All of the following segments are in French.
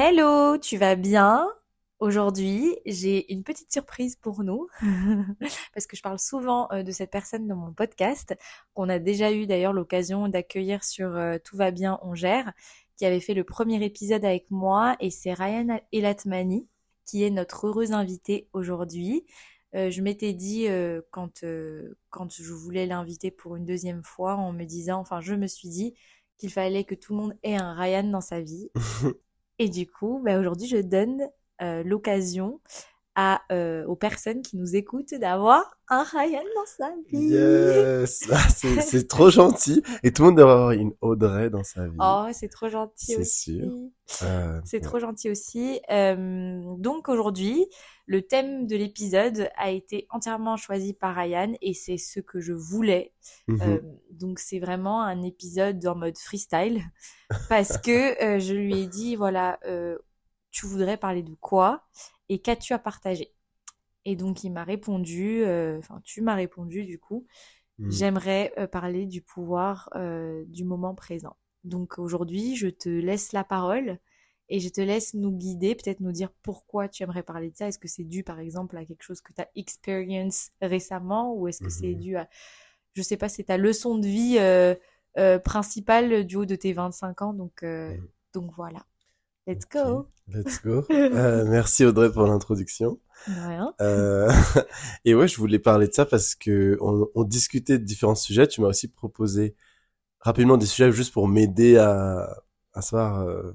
Hello, tu vas bien? Aujourd'hui, j'ai une petite surprise pour nous, parce que je parle souvent euh, de cette personne dans mon podcast, qu'on a déjà eu d'ailleurs l'occasion d'accueillir sur euh, Tout va bien, on gère, qui avait fait le premier épisode avec moi, et c'est Ryan Elatmani, qui est notre heureuse invitée aujourd'hui. Euh, je m'étais dit quand quand je voulais l'inviter pour une deuxième fois, en me disant, enfin, je me suis dit qu'il fallait que tout le monde ait un Ryan dans sa vie. Et du coup, bah, aujourd'hui, je donne euh, l'occasion à, euh, aux personnes qui nous écoutent d'avoir un Ryan dans sa vie. Yes, ah, c'est trop gentil. Et tout le monde doit avoir une Audrey dans sa vie. Oh, c'est trop gentil C'est aussi. sûr. Euh, C'est trop gentil aussi. Euh, donc aujourd'hui, le thème de l'épisode a été entièrement choisi par Ryan et c'est ce que je voulais. mhm. Euh, donc c'est vraiment un épisode en mode freestyle parce que euh, je lui ai dit voilà tu voudrais parler de quoi? Et qu'as-tu à partager? Et donc il m'a répondu euh, enfin tu m'as répondu du coup Mhm. j'aimerais euh, parler du pouvoir euh, du moment présent donc aujourd'hui je te laisse la parole et je te laisse nous guider peut-être nous dire pourquoi tu aimerais parler de ça est-ce que c'est dû par exemple à quelque chose que tu as expérience récemment ou est-ce que c'est Mhm. dû à je sais pas, c'est ta leçon de vie principale du haut de tes 25 ans? Donc, Mhm. donc voilà. Let's go. Let's go. Euh, merci Audrey pour l'introduction. Rien. Euh, et ouais, je voulais parler de ça parce que on, on discutait de différents sujets. Tu m'as aussi proposé rapidement des sujets juste pour m'aider à, à savoir, euh,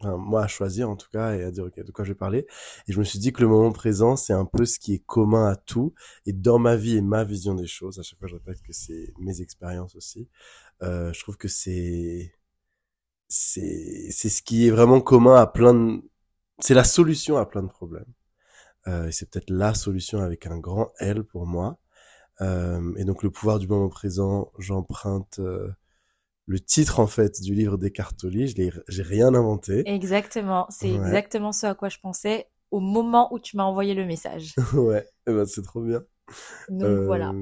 enfin, moi à choisir en tout cas et à dire ok de quoi je vais parler. Et je me suis dit que le moment présent c'est un peu ce qui est commun à tout et dans ma vie et ma vision des choses. À chaque fois je répète que c'est mes expériences aussi. Euh, je trouve que c'est c'est c'est ce qui est vraiment commun à plein de c'est la solution à plein de problèmes. Euh, et c'est peut-être la solution avec un grand L pour moi. Euh, et donc le pouvoir du moment présent, j'emprunte euh, le titre en fait du livre d'Eckhart Tolle. Je l'ai, j'ai rien inventé. Exactement. C'est Ouais. exactement ce à quoi je pensais au moment où tu m'as envoyé le message. ouais, eh ben, c'est trop bien. Donc Euh, voilà.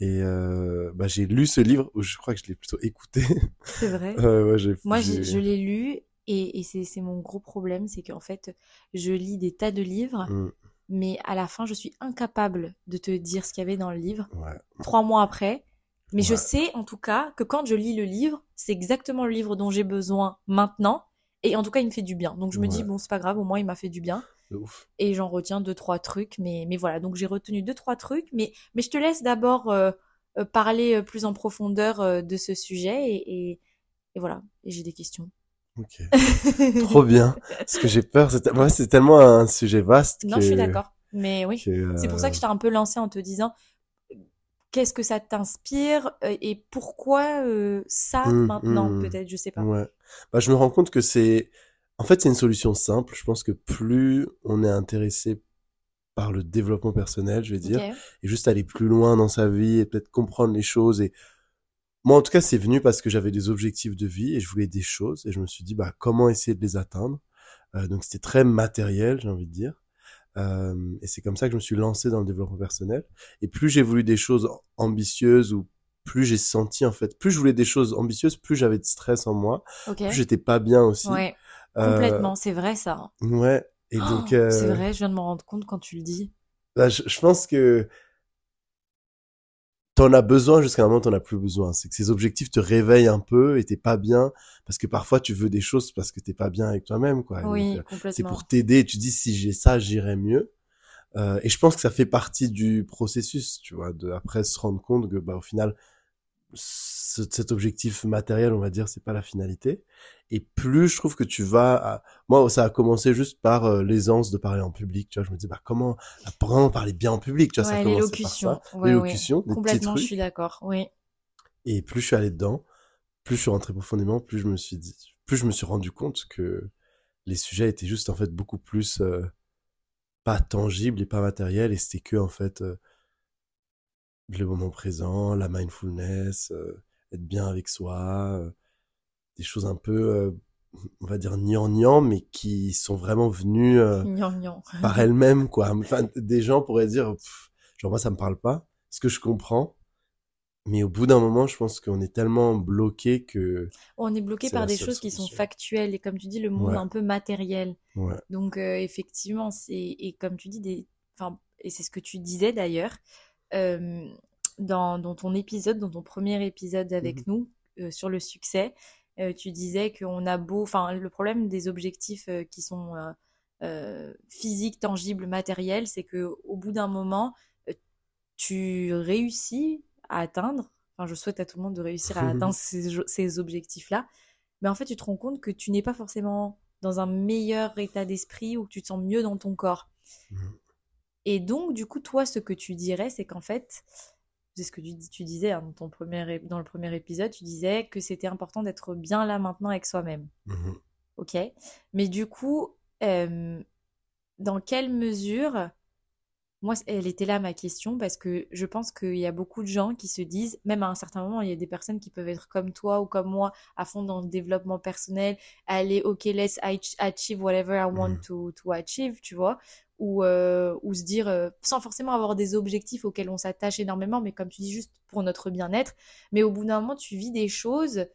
Et euh, bah, j'ai lu ce livre, ou je crois que je l'ai plutôt écouté. C'est vrai. Euh, ouais, Moi, je l'ai lu et, et c'est c'est mon gros problème, c'est qu'en fait, je lis des tas de livres, Mm, mais à la fin, je suis incapable de te dire ce qu'il y avait dans le livre. ouais. trois mois après. Mais je sais en tout cas que quand je lis le livre, c'est exactement le livre dont j'ai besoin maintenant. Et en tout cas, il me fait du bien. Donc je me dis, bon, c'est pas grave, au moins il m'a fait du bien. Ouf. Et j'en retiens deux, trois trucs. Mais, mais voilà, donc j'ai retenu deux, trois trucs. Mais, mais je te laisse d'abord euh, euh, parler euh, plus en profondeur euh, de ce sujet. Et, et, et voilà, et j'ai des questions. Ok. Trop bien. Parce que j'ai peur. C'est, moi, c'est tellement un sujet vaste non, que, je suis d'accord. Mais oui, que, c'est pour ça que je t'ai un peu lancé en te disant, qu'est-ce que ça t'inspire et pourquoi euh, ça Mm, maintenant, mm. peut-être, je sais pas. Ouais. Bah, je me rends compte que c'est, en fait, c'est une solution simple. Je pense que plus on est intéressé par le développement personnel, je vais dire, et juste aller plus loin dans sa vie et peut-être comprendre les choses. Et moi, en tout cas, c'est venu parce que j'avais des objectifs de vie et je voulais des choses et je me suis dit, bah, comment essayer de les atteindre? Euh, donc, c'était très matériel, j'ai envie de dire. Euh, et c'est comme ça que je me suis lancé dans le développement personnel. Et plus j'ai voulu des choses ambitieuses ou plus j'ai senti en fait, plus je voulais des choses ambitieuses, plus j'avais de stress en moi, plus j'étais pas bien aussi. Ouais, complètement, c'est vrai ça. ouais. Et Oh, donc, euh, C'est vrai, je viens de m'en rendre compte quand tu le dis. là, je, je pense que t'en as besoin jusqu'à un moment t'en as plus besoin. C'est que ces objectifs te réveillent un peu et t'es pas bien parce que parfois tu veux des choses parce que t'es pas bien avec toi-même, quoi. Oui, euh, c'est pour t'aider. Tu dis si j'ai ça, j'irai mieux. Euh, et je pense que ça fait partie du processus, tu vois, de après se rendre compte que bah au final ce- cet objectif matériel, on va dire, c'est pas la finalité. Et plus je trouve que tu vas, à... moi ça a commencé juste par euh, l'aisance de parler en public, tu vois. Je me dis bah comment vraiment parler bien en public, tu vois, ça Ouais, a commencé par ça, Ouais, l'élocution, Complètement, je trucs. suis d'accord. Oui. Et plus je suis allé dedans, plus je suis rentré profondément, plus je me suis dit, plus je me suis rendu compte que les sujets étaient juste en fait beaucoup plus euh, pas tangibles et pas matériels et c'était que en fait euh, le moment présent, la mindfulness, euh, être bien avec soi, euh, des choses un peu euh, on va dire gnangnan mais qui sont vraiment venues par elles-mêmes quoi. Enfin des gens pourraient dire pff, genre moi ça me parle pas, ce que je comprends Mais au bout d'un moment, je pense qu'on est tellement bloqué que On est bloqué par des choses qui sont factuelles et comme tu dis, le monde Ouais, un peu matériel. ouais. Donc effectivement, c'est et comme tu dis des, enfin et c'est ce que tu disais d'ailleurs dans dans ton épisode, dans ton premier épisode avec Mhm. nous euh, sur le succès, euh, tu disais qu'on a beau, enfin le problème des objectifs euh, qui sont euh, euh, physiques, tangibles, matériels, c'est que au bout d'un moment, euh, tu réussis à atteindre. Enfin, je souhaite à tout le monde de réussir à atteindre ces, objectifs-là. Mais en fait, tu te rends compte que tu n'es pas forcément dans un meilleur état d'esprit ou que tu te sens mieux dans ton corps. Mhm. Et donc, du coup, toi, ce que tu dirais, c'est qu'en fait, c'est ce que tu, dis- tu disais hein, dans, ton premier, dans le premier épisode, tu disais que c'était important d'être bien là maintenant avec soi-même. Mhm. Ok? Mais du coup, euh, dans quelle mesure, moi, elle était là ma question, parce que je pense qu'il y a beaucoup de gens qui se disent, même à un certain moment, il y a des personnes qui peuvent être comme toi ou comme moi, à fond dans le développement personnel, aller, ok, let's ach- achieve whatever I want Mhm. to, to achieve, tu vois, ou, euh, ou se dire, euh, sans forcément avoir des objectifs auxquels on s'attache énormément, mais comme tu dis, juste pour notre bien-être, mais au bout d'un moment, tu vis des choses,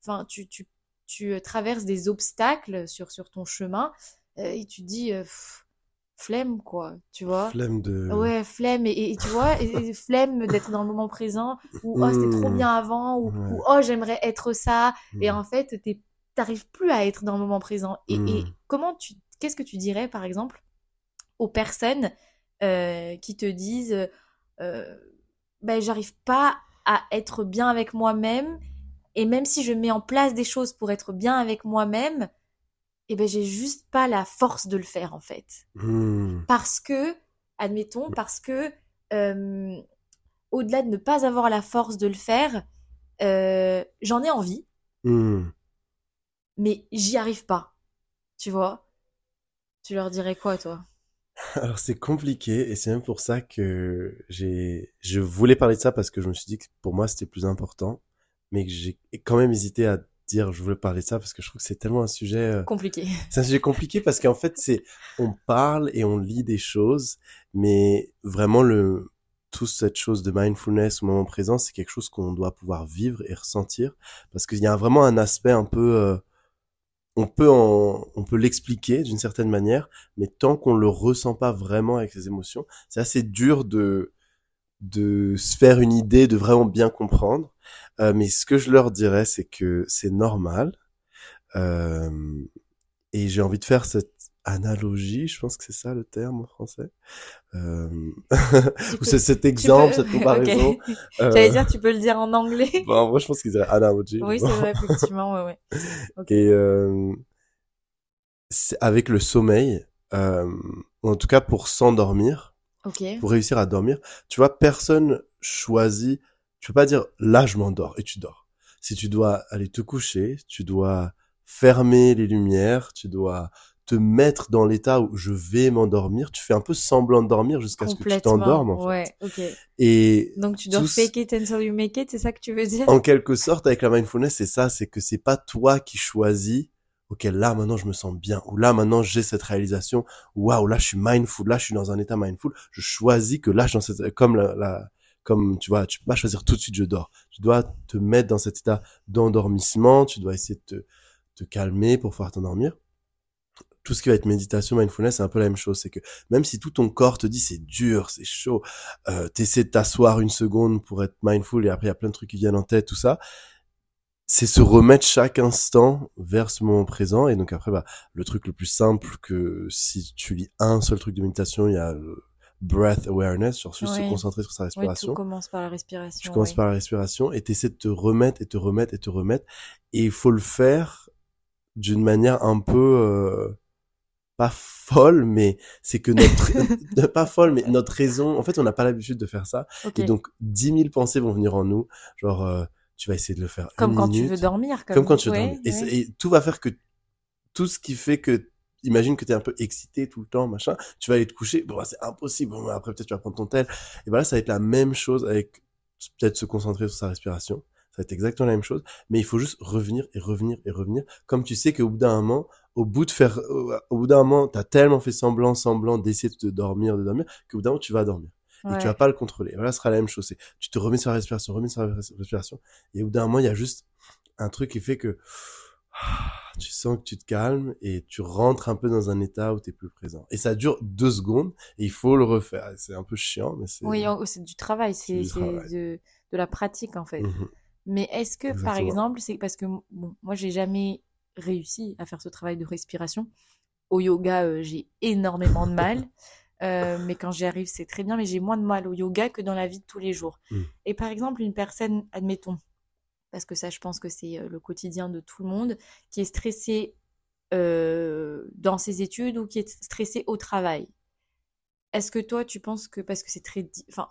enfin, tu, tu, tu euh, traverses des obstacles sur, sur ton chemin, euh, et tu te dis, pff, flemme, quoi, tu vois? Flemme de... Ouais, flemme, et, et tu vois, et, flemme d'être dans le moment présent, ou oh, c'était trop Mhm. bien avant, ou, Ouais. ou oh, j'aimerais être ça, et Mhm. en fait, t'arrives plus à être dans le moment présent. Et, Mhm. comment tu, qu'est-ce que tu dirais, par exemple, aux personnes euh, qui te disent, euh, ben, j'arrive pas à être bien avec moi-même, et même si je mets en place des choses pour être bien avec moi-même, et ben, j'ai juste pas la force de le faire, en fait Mhm. parce que, admettons, parce que euh, au-delà de ne pas avoir la force de le faire, euh, j'en ai envie, Mhm. mais j'y arrive pas. Tu vois? Tu leur dirais quoi, toi? Alors c'est compliqué et c'est même pour ça que j'ai, je voulais parler de ça parce que je me suis dit que pour moi c'était plus important, mais que j'ai quand même hésité à dire je voulais parler de ça parce que je trouve que c'est tellement un sujet, euh, Compliqué. c'est un sujet compliqué parce qu'en fait c'est, on parle et on lit des choses, mais vraiment le, toute cette chose de mindfulness au moment présent, c'est quelque chose qu'on doit pouvoir vivre et ressentir parce qu'il y a vraiment un aspect un peu, euh, on peut en, on peut l'expliquer d'une certaine manière, mais tant qu'on le ressent pas vraiment avec ses émotions, c'est assez dur de de se faire une idée, de vraiment bien comprendre. Euh, mais ce que je leur dirais, c'est que c'est normal. Euh, et j'ai envie de faire cette analogie, je pense que c'est ça le terme en français. Euh, Tu ou c'est cet exemple, peux, cette comparaison. ok. Euh, J'allais dire, tu peux le dire en anglais. bon, en vrai, je pense qu'ils diraient analogy. mais Oui, bon. c'est vrai, effectivement, ouais, ouais. Ok. Et euh, avec le sommeil, euh, en tout cas pour s'endormir, Ok. pour réussir à dormir, tu vois, personne choisit. Tu peux pas dire là je m'endors et tu dors. Si tu dois aller te coucher, tu dois fermer les lumières, tu dois te mettre dans l'état où je vais m'endormir. Tu fais un peu semblant de dormir jusqu'à ce que tu t'endormes en fait. Ouais, ok. Et Donc, tu dois tous- fake it until you make it, c'est ça que tu veux dire? en quelque sorte, avec la mindfulness, c'est ça, c'est que c'est pas toi qui choisis, ok, là, maintenant, je me sens bien, ou là, maintenant, j'ai cette réalisation, waouh, là, je suis mindful, là, je suis dans un état mindful, je choisis que là, je suis dans cette, comme la, la- comme, tu vois, tu peux pas choisir tout de suite, je dors. Tu dois te mettre dans cet état d'endormissement, tu dois essayer de te, te calmer pour pouvoir t'endormir. Tout ce qui va être méditation, mindfulness, c'est un peu la même chose. C'est que même si tout ton corps te dit c'est dur, c'est chaud, euh, t'essaies de t'asseoir une seconde pour être mindful et après il y a plein de trucs qui viennent en tête, tout ça. C'est se remettre chaque instant vers ce moment présent. Et donc après, bah, le truc le plus simple que si tu lis un seul truc de méditation, il y a le breath awareness, genre juste se concentrer sur sa respiration. commence par la Tu respiration, commences oui. par la respiration et t'essaies de te remettre et te remettre et te remettre. Et il faut le faire d'une manière un peu euh, pas folle, mais c'est que notre pas folle, mais notre raison. En fait, on n'a pas l'habitude de faire ça. Et donc, dix mille pensées vont venir en nous. Genre, euh, tu vas essayer de le faire Comme quand minute, tu veux dormir, comme, comme quand tu veux ouais, dormir. Et, ouais. c'est- et tout va faire que tout ce qui fait que imagine que tu es un peu excité tout le temps, machin, tu vas aller te coucher, bon, bah, c'est impossible, bon, bah, après peut-être tu vas prendre ton tel, et voilà, ça va être la même chose avec peut-être se concentrer sur sa respiration, ça va être exactement la même chose, mais il faut juste revenir et revenir et revenir, comme tu sais qu'au bout d'un moment, au bout de faire, au, au bout d'un moment, t'as tellement fait semblant, semblant d'essayer de te dormir, de dormir, qu'au bout d'un moment, tu vas dormir. Et tu vas pas le contrôler. Voilà, ce sera la même chose. Tu te remets sur la respiration, remets sur la res- respiration, et au bout d'un moment, il y a juste un truc qui fait que tu sens que tu te calmes et tu rentres un peu dans un état où tu es plus présent. Et ça dure deux secondes et il faut le refaire. C'est un peu chiant, mais c'est... Oui, c'est du travail, C'est de, de la pratique en fait. Mhm. Mais est-ce que, par exemple, c'est parce que bon, moi, j'ai jamais réussi à faire ce travail de respiration. Au yoga, euh, j'ai énormément de mal. Euh, mais quand j'y arrive, c'est très bien. Mais j'ai moins de mal au yoga que dans la vie de tous les jours. Mm. Et par exemple, une personne, admettons, parce que ça, je pense que c'est euh, le quotidien de tout le monde, qui est stressée euh, dans ses études ou qui est stressée au travail. Est-ce que toi, tu penses que, parce que c'est très... Enfin,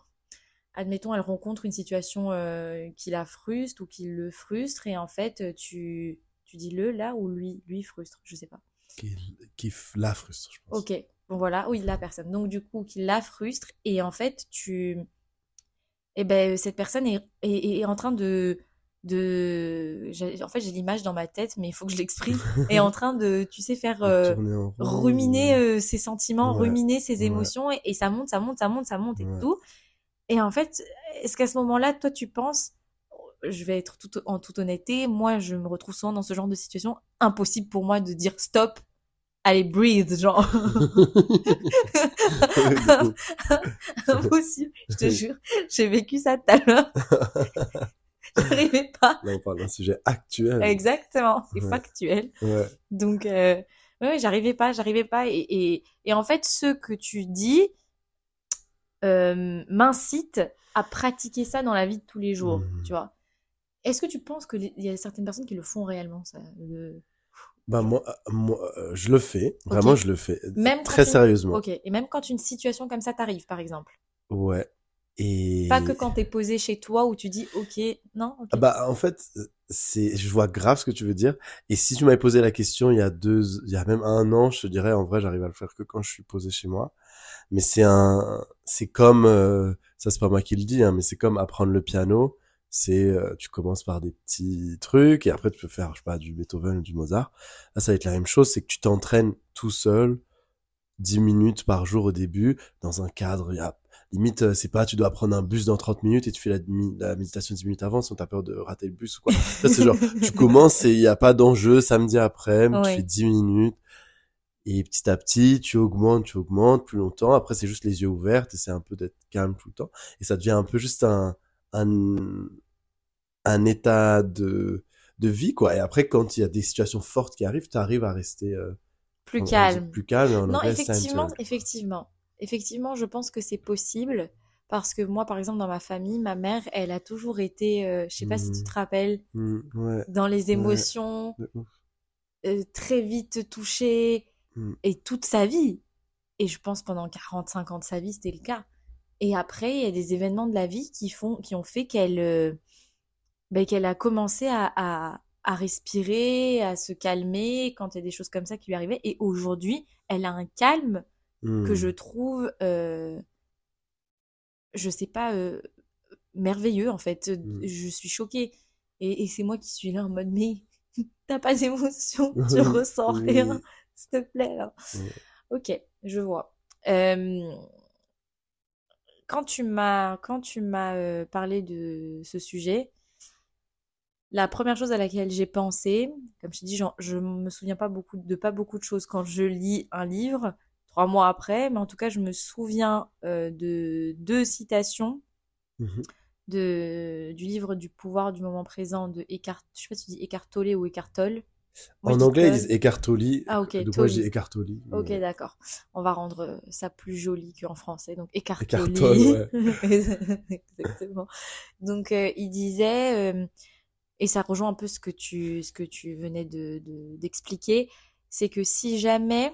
admettons, elle rencontre une situation euh, qui la frustre ou qui le frustre, et en fait, tu, tu dis le là ou lui, lui frustre, je sais pas. Qui, qui la frustre, je pense. Ok, voilà, oui, la personne. Donc du coup, qui la frustre, et en fait, tu... Eh ben, cette personne est, est, est en train de... de... En fait, j'ai l'image dans ma tête, mais il faut que je l'exprime. est en train de, tu sais, faire... euh, rond. ruminer euh, ses sentiments, Ouais, ruminer ses ouais. émotions, et, et ça monte, ça monte, ça monte, ça monte et Ouais. tout. Et en fait, est-ce qu'à ce moment-là, toi, tu penses, je vais être tout, en toute honnêteté, moi, je me retrouve souvent dans ce genre de situation, impossible pour moi de dire stop, allez, breathe, genre. impossible, je te jure, j'ai vécu ça tout à l'heure. J'arrivais pas. Là, on parle d'un sujet actuel. Exactement, c'est Ouais. factuel. Ouais. Donc, euh, ouais, j'arrivais pas, j'arrivais pas. Et, et, et en fait, ce que tu dis euh, m'incite à pratiquer ça dans la vie de tous les jours, Mhm. tu vois. Est-ce que tu penses qu'il y a certaines personnes qui le font réellement, ça le- Bah, moi, euh, moi euh, je le fais. Vraiment, je le fais. Même quand Très sérieusement. Ok, et même quand une situation comme ça t'arrive, par exemple? Ouais. Et... Pas que quand t'es posé chez toi où tu dis, ok, non, ok. Ah Bah, en fait, c'est, je vois grave ce que tu veux dire. Et si tu m'avais posé la question il y a deux, il y a même un an, je te dirais, en vrai, j'arrive à le faire que quand je suis posé chez moi. Mais c'est un, c'est comme, euh, ça c'est pas moi qui le dis, hein, mais c'est comme apprendre le piano. C'est, euh, tu commences par des petits trucs et après tu peux faire, je sais pas, du Beethoven ou du Mozart. Là, ça va être la même chose, c'est que tu t'entraînes tout seul, 10 minutes par jour au début, dans un cadre, il y a, limite, euh, c'est pas, tu dois prendre un bus dans 30 minutes et tu fais la, méditation 10 minutes avant, sinon t'as peur de rater le bus ou quoi. C'est genre, tu commences et il y a pas d'enjeu, samedi après, tu Ouais. fais 10 minutes. Et petit à petit, tu augmentes, tu augmentes plus longtemps. Après, c'est juste les yeux ouverts, et c'est un peu d'être calme tout le temps. Et ça devient un peu juste un, un, un état de, de vie, quoi. Et après, quand il y a des situations fortes qui arrivent, tu arrives à rester euh, Plus on- on dit calme. plus calme. Non, effectivement, effectivement. Effectivement, je pense que c'est possible parce que moi, par exemple, dans ma famille, ma mère, elle a toujours été, euh, je sais pas si tu Mhm. te rappelles, Mm, ouais, dans les émotions, euh, très vite touchée, Mm. et toute sa vie. Et je pense pendant 40-50 ans de sa vie, c'était le cas. Et après, il y a des événements de la vie qui font, qui ont fait qu'elle, euh, ben, qu'elle a commencé à, à, à respirer, à se calmer quand il y a des choses comme ça qui lui arrivaient. Et aujourd'hui, elle a un calme que Mm. je trouve, euh, je sais pas, euh, merveilleux en fait. Mm. Je suis choquée. Et, et c'est moi qui suis là en mode, mais t'as pas d'émotion, tu ressens rien, s'il te plaît. là. Ok, je vois. Euh, quand tu m'as quand tu m'as euh, parlé de ce sujet, la première chose à laquelle j'ai pensé, comme je t'ai dit, genre, je me souviens pas beaucoup de pas beaucoup de choses quand je lis un livre trois mois après, mais en tout cas, je me souviens euh, de deux citations de du livre du pouvoir du moment présent de Eckhart, je sais pas si tu dis Eckhart Tolle ou Eckhart Tolle. En anglais, ils disent Eccartoli. Ah, ok, Donc moi, dis Eccartoli. Ok, mais- d'accord. On va rendre euh, ça plus joli qu'en français. Donc, écartoli. Tolle, Exactement. Donc, euh, il disait, euh, et ça rejoint un peu ce que tu, ce que tu venais de, de- d'expliquer, c'est que si jamais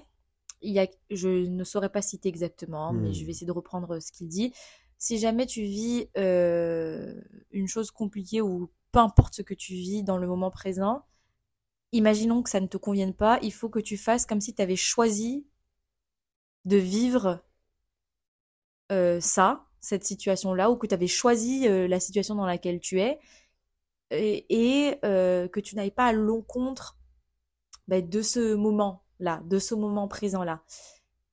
il y a, je ne saurais pas citer exactement, mais Hmm. je vais essayer de reprendre ce qu'il dit. Si jamais tu vis euh, une chose compliquée ou peu importe ce que tu vis dans le moment présent, imaginons que ça ne te convienne pas, il faut que tu fasses comme si tu avais choisi de vivre euh, ça, cette situation-là, ou que tu avais choisi euh, la situation dans laquelle tu es, et, et, euh, que tu n'ailles pas à l'encontre ben, de ce moment-là, de ce moment présent-là.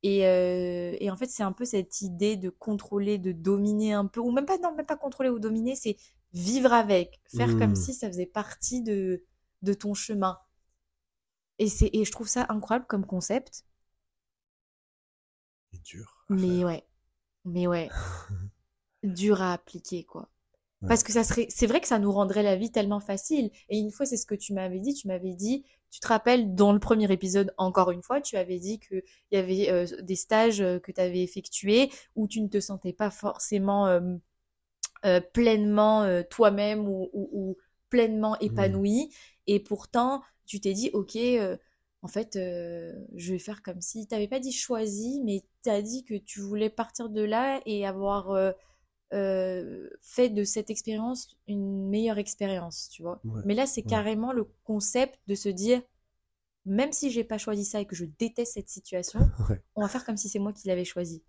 Et, et en fait, c'est un peu cette idée de contrôler, de dominer un peu, ou même pas, non, même pas contrôler ou dominer, c'est vivre avec, faire comme Hmm. si ça faisait partie de, de ton chemin. Et, c'est, et je trouve ça incroyable comme concept. C'est dur. Mais faire. ouais, mais ouais, dur à appliquer, quoi. Ouais. Parce que ça serait, c'est vrai que ça nous rendrait la vie tellement facile. Et une fois, c'est ce que tu m'avais dit. Tu m'avais dit, tu te rappelles, dans le premier épisode, encore une fois, tu avais dit que il y avait euh, des stages euh, que tu avais effectués où tu ne te sentais pas forcément euh, euh, pleinement toi-même ou, ou- ou pleinement Hmm. épanoui. Et pourtant, tu t'es dit, ok, euh, en fait, euh, je vais faire comme si. T'avais pas dit choisi, mais t'as dit que tu voulais partir de là et avoir euh, fait de cette expérience une meilleure expérience, tu vois. Ouais, Mais là, c'est ouais. carrément le concept de se dire, même si j'ai pas choisi ça et que je déteste cette situation, Ouais. on va faire comme si c'est moi qui l'avais choisi.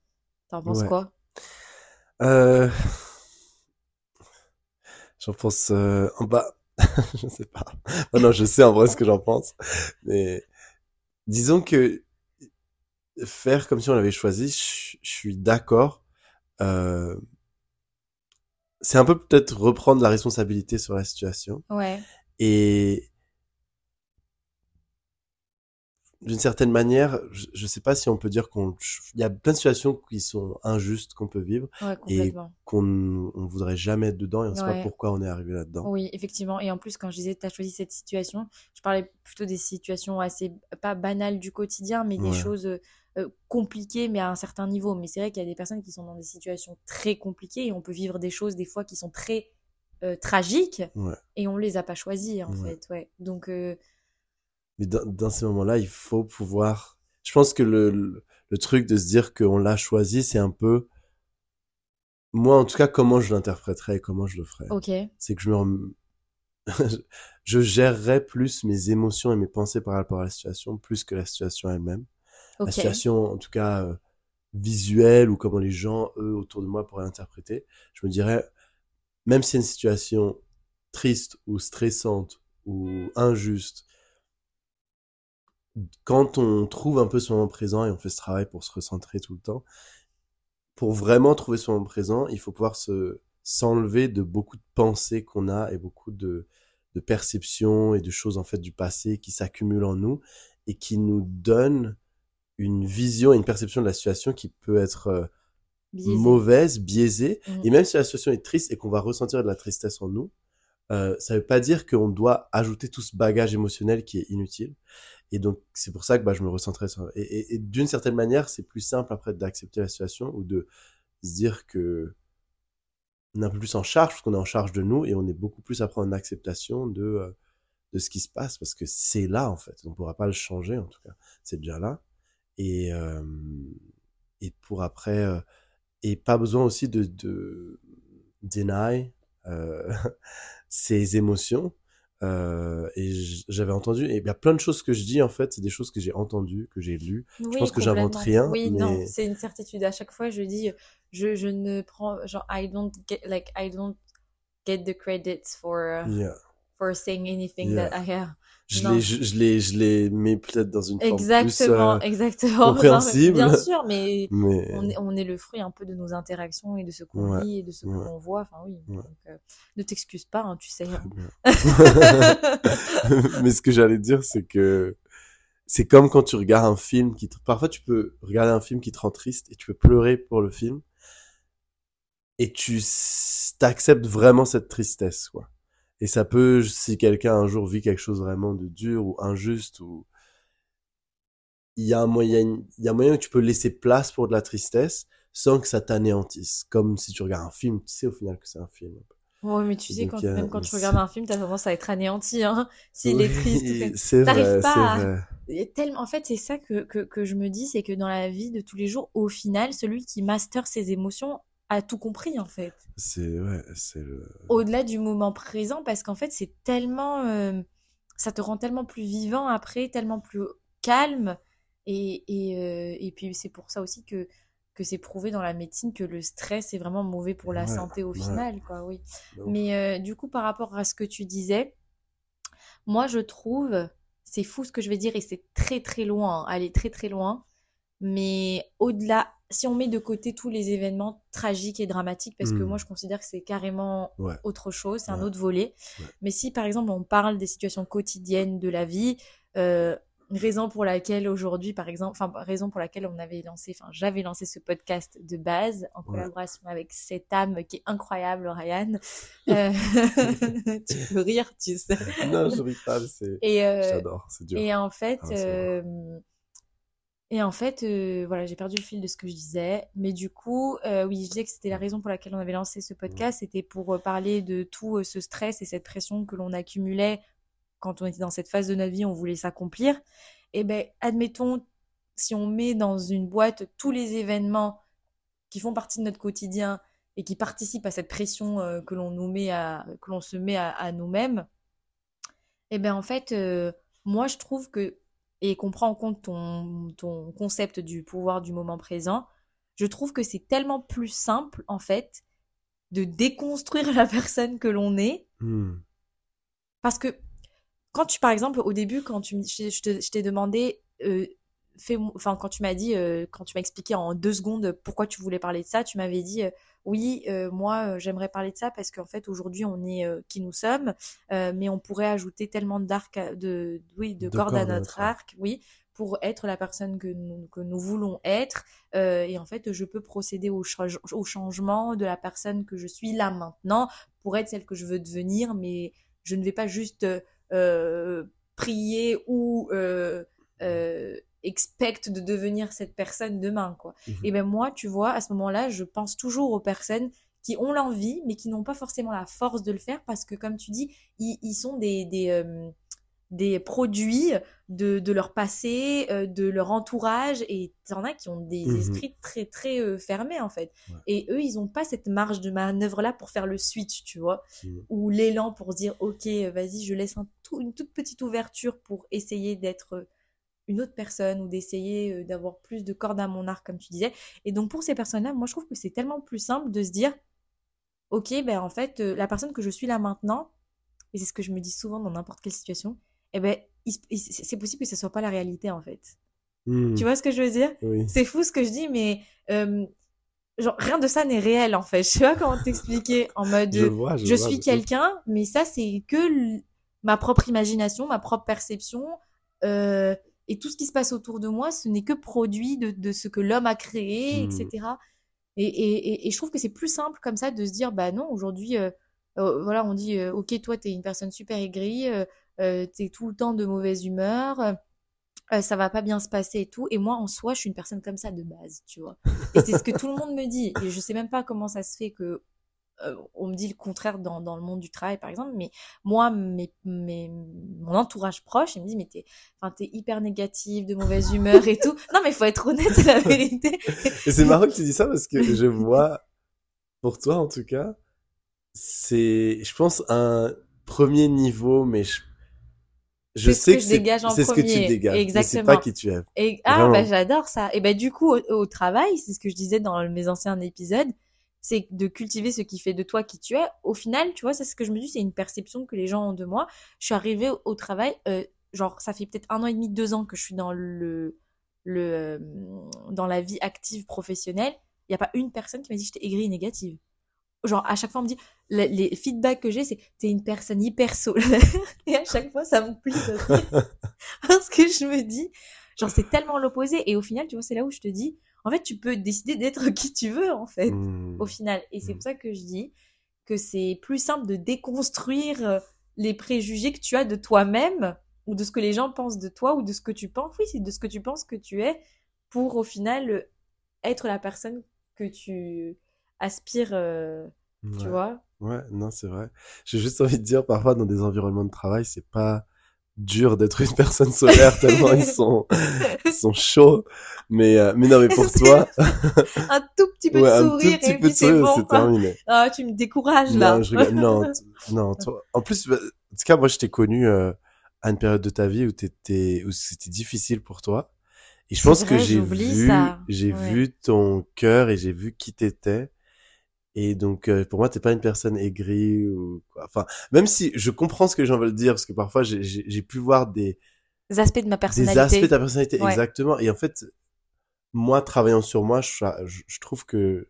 T'en penses quoi? J'en pense euh, en bas. je sais pas. Oh non, je sais en vrai ce que j'en pense. Mais disons que faire comme si on l'avait choisi, je je suis d'accord. Euh... C'est un peu peut-être reprendre la responsabilité sur la situation. Ouais. Et d'une certaine manière, je, je sais pas si on peut dire qu'on, il y a plein de situations qui sont injustes qu'on peut vivre Ouais, et qu'on on voudrait jamais être dedans et on sait pas pourquoi on est arrivé là-dedans. Oui, effectivement. Et en plus, quand je disais tu as choisi cette situation, je parlais plutôt des situations assez, pas banales du quotidien, mais des choses euh, compliquées, mais à un certain niveau. Mais c'est vrai qu'il y a des personnes qui sont dans des situations très compliquées et on peut vivre des choses des fois qui sont très euh, tragiques et on les a pas choisies, en fait. Ouais. Donc, euh, Mais dans, dans ces moments-là, il faut pouvoir. Je pense que le, le, le truc de se dire qu'on l'a choisi, c'est un peu. Moi, en tout cas, comment je l'interpréterais et comment je le ferais. ok. C'est que je me. rem- je gérerais plus mes émotions et mes pensées par rapport à la situation, plus que la situation elle-même. La Ok. situation, en tout cas, euh, visuelle ou comment les gens, eux, autour de moi pourraient l'interpréter. Je me dirais, même si c'est une situation triste ou stressante ou injuste, quand on trouve un peu ce moment présent et on fait ce travail pour se recentrer tout le temps, pour vraiment trouver ce moment présent, il faut pouvoir se s'enlever de beaucoup de pensées qu'on a et beaucoup de, de perceptions et de choses en fait du passé qui s'accumulent en nous et qui nous donnent une vision et une perception de la situation qui peut être euh, mauvaise, biaisée. Mm. Et même si la situation est triste et qu'on va ressentir de la tristesse en nous, euh, ça veut pas dire qu'on doit ajouter tout ce bagage émotionnel qui est inutile. Et donc, c'est pour ça que bah, je me recentrais sur... Et, et, et d'une certaine manière, c'est plus simple après d'accepter la situation ou de se dire que on est un peu plus en charge, parce qu'on est en charge de nous et on est beaucoup plus prendre en acceptation de, euh, de ce qui se passe, parce que c'est là, en fait. On pourra pas le changer, en tout cas. C'est déjà là. Et, euh, et pour après... euh, et pas besoin aussi de, de deny ses émotions. Euh, et j'avais entendu, et il y a plein de choses que je dis en fait, c'est des choses que j'ai entendues, que j'ai lues. Oui, pense que j'invente rien, Oui, mais- non, c'est une certitude. À chaque fois, je dis, je, je ne prends, genre, I don't get, like, I don't get the credits for, Yeah. for saying anything Yeah. that I have. Je Non. les, je, je les, je les mets peut-être dans une forme Exactement, plus, euh, exactement. Non, compréhensible. bien sûr, mais mais on est, on est le fruit un peu de nos interactions et de ce qu'on Ouais, lit et de ce ouais. qu'on voit. Enfin, oui. Ouais. Donc, euh, ne t'excuse pas, hein, tu sais. Hein. mais ce que j'allais dire, c'est que c'est comme quand tu regardes un film qui te... parfois tu peux regarder un film qui te rend triste et tu peux pleurer pour le film et tu t'acceptes vraiment cette tristesse quoi. Et ça peut si quelqu'un un jour vit quelque chose vraiment de dur ou injuste ou il y a un moyen il y a un moyen que tu peux laisser place pour de la tristesse sans que ça t'anéantisse comme si tu regardes un film, tu sais au final que c'est un film. Ouais, mais tu sais, quand, euh, même quand tu regardes un film, t'as tendance à être anéanti, hein. S'il est triste. c'est vrai, c'est à- vrai. Tellement, en fait, c'est ça que, que, que je me dis, c'est que dans la vie de tous les jours, au final, celui qui master ses émotions a tout compris, en fait. C'est ouais, c'est le Au-delà du moment présent, parce qu'en fait, c'est tellement, euh, ça te rend tellement plus vivant après, tellement plus calme. Et, et, euh, et puis, c'est pour ça aussi que, que c'est prouvé dans la médecine que le stress est vraiment mauvais pour la Ouais, santé au ouais. final, quoi, oui. Mais euh, du coup, par rapport à ce que tu disais, moi, je trouve, c'est fou ce que je vais dire et c'est très très loin, hein, aller très très loin. Mais au-delà, si on met de côté tous les événements tragiques et dramatiques, parce que Hmm. moi je considère que c'est carrément Ouais. autre chose, c'est un autre volet. Ouais. Mais si par exemple on parle des situations quotidiennes de la vie, euh, raison pour laquelle aujourd'hui, par exemple, enfin raison pour laquelle on avait lancé, enfin j'avais lancé ce podcast de base en collaboration avec cette âme qui est incroyable, Ryan. Euh, tu peux rire, tu sais. Non, je ris pas, c'est, euh, j'adore, c'est dur. et en fait, Ah, et en fait, euh, voilà, j'ai perdu le fil de ce que je disais. Mais du coup, euh, oui, je disais que c'était la raison pour laquelle on avait lancé ce podcast. C'était pour euh, parler de tout ce stress et cette pression que l'on accumulait quand on était dans cette phase de notre vie, on voulait s'accomplir. Et ben, admettons, si on met dans une boîte tous les événements qui font partie de notre quotidien et qui participent à cette pression euh, que l'on nous met à, que l'on se met à, à nous-mêmes, eh ben en fait, moi je trouve que, et qu'on prend en compte ton, ton concept du pouvoir du moment présent, je trouve que c'est tellement plus simple en fait de déconstruire la personne que l'on est. Hmm. Parce que quand tu, par exemple, au début, quand tu, je t'ai demandé, euh, fais, enfin, quand tu m'as dit, euh, quand tu m'as expliqué en deux secondes pourquoi tu voulais parler de ça, tu m'avais dit, euh, oui, euh, moi, euh, j'aimerais parler de ça parce qu'en fait, aujourd'hui, on est euh, qui nous sommes, euh, mais on pourrait ajouter tellement d'arc, de, oui, de, De cordes à cordes à notre arc. oui, pour être la personne que nous, que nous voulons être. Euh, et en fait, je peux procéder au, change- au changement de la personne que je suis là maintenant pour être celle que je veux devenir, mais je ne vais pas juste prier ou euh, euh, expect de devenir cette personne demain, quoi. Mhm. Et ben moi, tu vois, à ce moment-là, je pense toujours aux personnes qui ont l'envie, mais qui n'ont pas forcément la force de le faire parce que, comme tu dis, ils, ils sont des, des, euh, des produits de, de leur passé, euh, de leur entourage, et il y en a qui ont des Mhm. esprits très, très euh, fermés, en fait. Ouais. Et eux, ils n'ont pas cette marge de manœuvre-là pour faire le switch, tu vois Mhm. ou l'élan pour dire ok vas-y je laisse un tout- une toute petite ouverture pour essayer d'être une autre personne ou d'essayer euh, d'avoir plus de cordes à mon arc comme tu disais et donc pour ces personnes là moi je trouve que c'est tellement plus simple de se dire ok ben en fait euh, la personne que je suis là maintenant et c'est ce que je me dis souvent dans n'importe quelle situation eh ben c'est possible que ce soit pas la réalité en fait Hmm. tu vois ce que je veux dire? Oui. c'est fou ce que je dis, mais euh, genre, rien de ça n'est réel en fait. Je sais pas comment t'expliquer en mode Je vois, je, je vois, suis quelqu'un, mais ça c'est que ma propre imagination, ma propre perception. euh, et tout ce qui se passe autour de moi, ce n'est que produit de, de ce que l'homme a créé, Hmm. etc. Et, et, et, et je trouve que c'est plus simple comme ça de se dire, bah non, aujourd'hui, euh, euh, voilà, on dit, euh, ok, toi, t'es une personne super aigrie, euh, euh, t'es tout le temps de mauvaise humeur, ça va pas bien se passer et tout. Et moi, en soi, je suis une personne comme ça de base, tu vois. Et c'est ce que tout le monde me dit. Et je sais même pas comment ça se fait que euh, on me dit le contraire dans, dans le monde du travail, par exemple. Mais moi, mes, mes, mon entourage proche, il me dit, mais t'es, hyper négative, de mauvaise humeur et tout. Non, mais faut être honnête, c'est la vérité. Et c'est marrant que tu dis ça parce que je vois, pour toi en tout cas, c'est, je pense, un premier niveau, mais je, je sais que que c'est ce que tu dégages. mais c'est Exactement. pas qui tu es. Et ah Vraiment. bah j'adore ça. Et bah du coup au, au travail, c'est ce que je disais dans mes anciens épisodes, c'est de cultiver ce qui fait de toi qui tu es. Au final, tu vois, c'est ce que je me dis, c'est une perception que les gens ont de moi. Je suis arrivée au, au travail, euh, genre ça fait peut-être un an et demi, deux ans que je suis dans le le euh, dans la vie active professionnelle. Il y a pas une personne qui m'a dit que j'étais aigrie et négative. Genre à chaque fois on me dit les, les feedbacks que j'ai c'est t'es une personne hyper solaire et à chaque fois ça me plie parce que je me dis genre c'est tellement l'opposé et au final tu vois c'est là où je te dis en fait tu peux décider d'être qui tu veux en fait Hmm. au final et c'est Mm. pour ça que je dis que c'est plus simple de déconstruire euh, les préjugés que tu as de toi-même ou de ce que les gens pensent de toi ou de ce que tu penses oui c'est de ce que tu penses que tu es pour au final être la personne que tu aspires euh, tu vois Ouais, non, c'est vrai. J'ai juste envie de dire, parfois, dans des environnements de travail, c'est pas dur d'être une personne solaire tellement ils sont, ils sont chauds. Mais, euh, mais non, mais pour toi, un tout petit peu ouais, de un tout sourire petit et peu de sourire, bon c'est terminé. Ah, tu me décourages là. Non, je rigole. Non, non, toi. En plus, bah, en tout cas, moi, je t'ai connu euh, à une période de ta vie où t'étais, où c'était difficile pour toi. Et je pense que j'ai vu, j'ai Ouais. vu ton cœur et j'ai vu qui t'étais. Et donc, euh, pour moi, t'es pas une personne aigrie ou quoi. Enfin, même si je comprends ce que les gens veulent dire, parce que parfois, j'ai- pu voir des, Des aspects de ma des personnalité. aspects de ta personnalité, Ouais. exactement. Et en fait, moi, travaillant sur moi, je, je, trouve que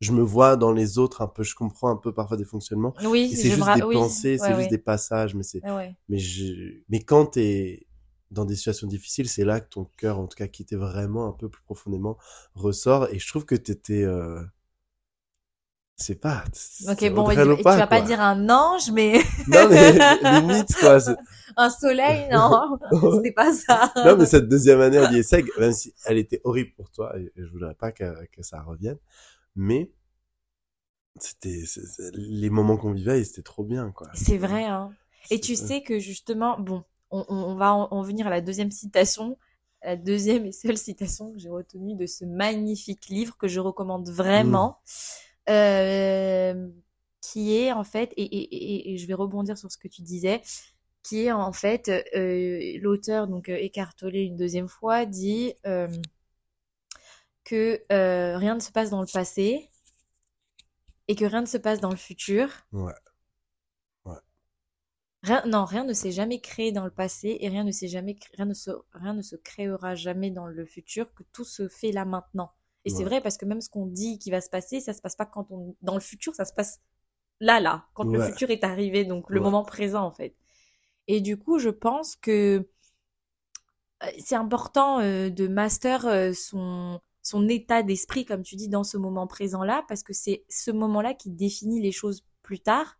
je me vois dans les autres un peu, je comprends un peu parfois des fonctionnements. Oui, c'est juste des pensées, c'est juste des passages, mais c'est, mais je, mais quand t'es dans des situations difficiles, c'est là que ton cœur, en tout cas, qui était vraiment un peu plus profondément, ressort. Et je trouve que t'étais, euh, c'est pas. Ok, bon, tu, vas pas dire un ange, mais. non, mais limite, quoi. Un soleil, non. C'était pas ça. non, mais cette deuxième année à l'IESEG, même si elle était horrible pour toi, et je voudrais pas que, que ça revienne, mais c'était, les moments qu'on vivait, c'était trop bien, quoi. C'est vrai, hein. Et tu sais que justement, bon, on, on va en, venir à la deuxième citation, la deuxième et seule citation que j'ai retenue de ce magnifique livre que je recommande vraiment. Mmh. Euh, qui est en fait, et, et, et, je vais rebondir sur ce que tu disais, qui est en fait euh, l'auteur donc euh, écartolé une deuxième fois dit euh, que euh, rien ne se passe dans le passé et que rien ne se passe dans le futur. Ouais. Rien, non, rien ne s'est jamais créé dans le passé et rien ne s'est jamais rien ne se rien ne se créera jamais dans le futur que tout se fait là maintenant. Et c'est vrai parce que même ce qu'on dit qui va se passer, ça se passe pas quand on dans le futur, ça se passe là là, quand le futur est arrivé, donc le moment présent en fait. Et du coup, je pense que euh, c'est important euh, de master euh, son son état d'esprit comme tu dis dans ce moment présent là parce que c'est ce moment-là qui définit les choses plus tard.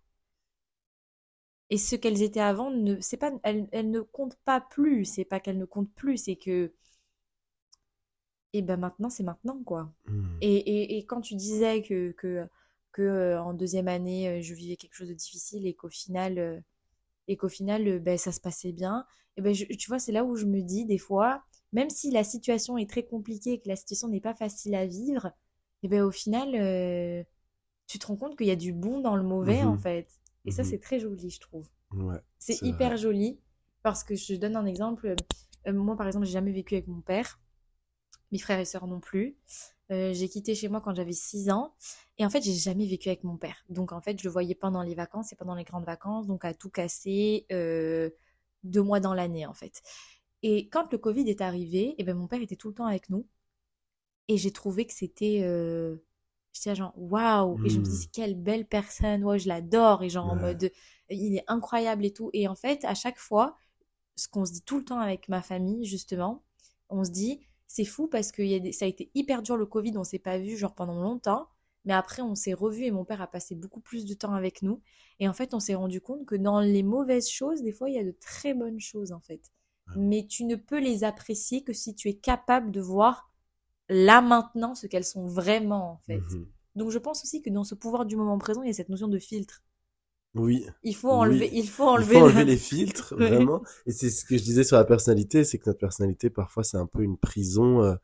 Et ce qu'elles étaient avant ne c'est pas elles, elles ne comptent pas plus, c'est pas qu'elles ne comptent plus, c'est que et ben maintenant c'est maintenant quoi. Mmh. Et, et, et, quand tu disais que, que, que euh, en deuxième année euh, je vivais quelque chose de difficile et qu'au final euh, et qu'au final ben ça se passait bien, et ben tu vois c'est là où je me dis des fois même si la situation est très compliquée et que la situation n'est pas facile à vivre, et ben au final tu te rends compte qu'il y a du bon dans le mauvais en mmh fait. Et ça mmh c'est très joli je trouve. Ouais, c'est hyper joli parce que je donne un exemple. moi par exemple j'ai jamais vécu avec mon père mes frères et sœurs non plus. Euh, j'ai quitté chez moi quand j'avais 6 ans. Et en fait, j'ai jamais vécu avec mon père. Donc en fait, je le voyais pendant les vacances et pendant les grandes vacances. Donc à tout casser, euh, deux mois dans l'année en fait. Et quand le Covid est arrivé, et eh ben mon père était tout le temps avec nous. Et j'ai trouvé que c'était... Euh... J'étais genre, waouh! Et je me dis, mmh. quelle belle personne, ouais, je l'adore. Et genre en mode, il est incroyable et tout. Et en fait, à chaque fois, ce qu'on se dit tout le temps avec ma famille, justement, on se dit, c'est fou parce que ça a été hyper dur le Covid, on s'est pas vu genre pendant longtemps. Mais après, on s'est revu et mon père a passé beaucoup plus de temps avec nous. Et en fait, on s'est rendu compte que dans les mauvaises choses, des fois, il y a de très bonnes choses, en fait. Mais tu ne peux les apprécier que si tu es capable de voir là maintenant ce qu'elles sont vraiment, en fait. Mmh Donc, je pense aussi que dans ce pouvoir du moment présent, il y a cette notion de filtre. Oui. Il faut enlever, il faut enlever, il faut enlever les filtres, vraiment. Et c'est ce que je disais sur la personnalité, c'est que notre personnalité, parfois, c'est un peu une prison euh,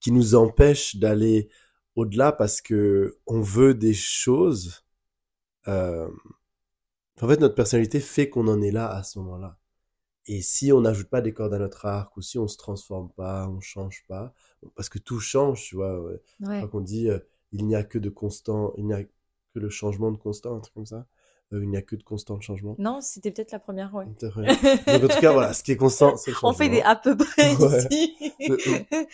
qui nous empêche d'aller au-delà parce que on veut des choses. Euh... En fait, notre personnalité fait qu'on en est là à ce moment-là. Et si on n'ajoute pas des cordes à notre arc, ou si on se transforme pas, on change pas, parce que tout change, tu vois. Ouais. ouais. on dit, euh, il n'y a que de constant, il n'y a que le changement de constant, un truc comme ça. Euh, il n'y a que de constants changements. Non, c'était peut-être la première, ouais. Donc, en tout cas, voilà, ce qui est constant, c'est le changement. On fait des à peu près ici.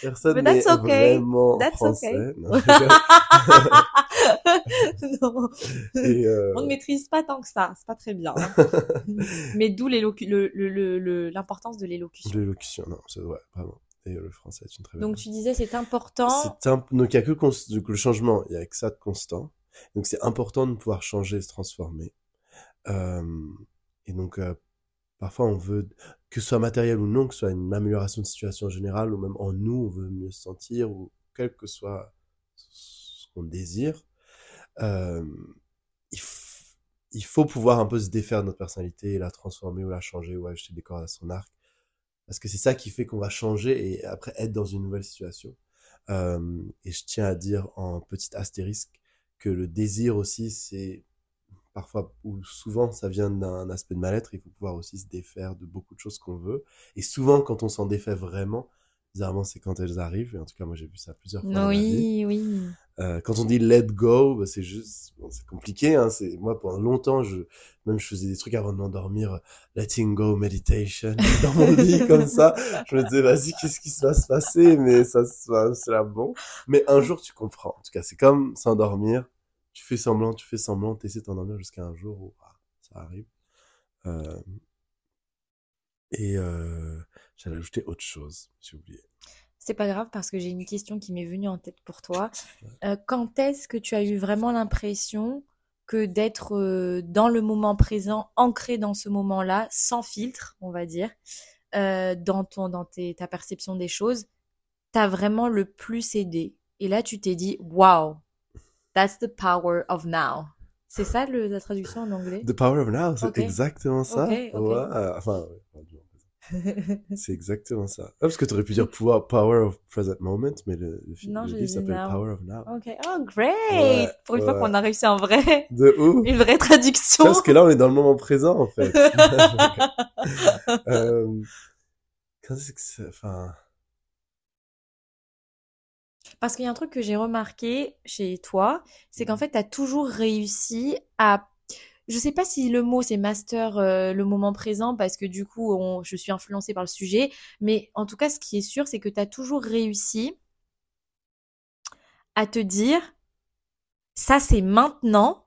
Personne n'est okay. vraiment that's français. Okay. Non, Et euh... On ne maîtrise pas tant que ça, c'est pas très bien. Hein. Mais d'où l'importance le, le, le, de l'élocution. L'élocution, non, c'est ouais, vraiment. Et le français est une très Donc tu disais c'est important. Donc il n'y a que le changement, il n'y a que ça de constant. Donc c'est important de pouvoir changer et se transformer. Et donc, parfois, on veut, que ce soit matériel ou non, que ce soit une amélioration de situation générale, ou même en nous, on veut mieux se sentir, ou quel que soit ce qu'on désire, euh, il, il, faut pouvoir un peu se défaire de notre personnalité, et la transformer, ou la changer, ou ajouter des cordes à son arc. Parce que c'est ça qui fait qu'on va changer et après être dans une nouvelle situation. Euh, et je tiens à dire en petit astérisque que le désir aussi, c'est parfois ou souvent ça vient d'un aspect de mal-être, il faut pouvoir aussi se défaire de beaucoup de choses qu'on veut. Et souvent, quand on s'en défait vraiment, bizarrement, c'est quand elles arrivent. Et en tout cas, moi, j'ai vu ça plusieurs fois. Oui, oui. Euh, quand on dit let go, bah, c'est juste, bon, c'est compliqué. Hein, c'est moi pendant longtemps, je même je faisais des trucs avant de m'endormir, euh, letting go meditation dans mon lit comme ça. Je me disais vas-y, qu'est-ce qui va se passer? Mais ça, ça c'est là bon. Mais un jour, tu comprends. En tout cas, c'est comme s'endormir. Tu fais semblant, tu fais semblant, t'essaies de t'endormir jusqu'à un jour où ah, ça arrive. Euh, et euh, j'allais ajouter autre chose, j'ai oublié. C'est pas grave parce que j'ai une question qui m'est venue en tête pour toi. Euh, quand est-ce que tu as eu vraiment l'impression que d'être dans le moment présent, ancré dans ce moment-là, sans filtre, on va dire, dans ton, dans tes, ta perception des choses, t'a vraiment le plus aidé? Et là, tu t'es dit, wow, that's the power of now. C'est ça le, la traduction en anglais? The power of now, c'est exactement ça. Ouais, euh, enfin, c'est exactement ça. Ah, parce que tu aurais pu dire power, power of present moment, mais le, le film s'appelle. Power of now. Ok, oh great! Ouais, Pour une fois qu'on a réussi en vrai, De où une vraie traduction. Parce que là, on est dans le moment présent, en fait. euh, quand est-ce que c'est, enfin, Parce qu'il y a un truc que j'ai remarqué chez toi, c'est qu'en fait, tu as toujours réussi à... Je sais pas si le mot c'est master euh, le moment présent parce que du coup on, je suis influencée par le sujet, mais en tout cas ce qui est sûr c'est que tu as toujours réussi à te dire ça c'est maintenant,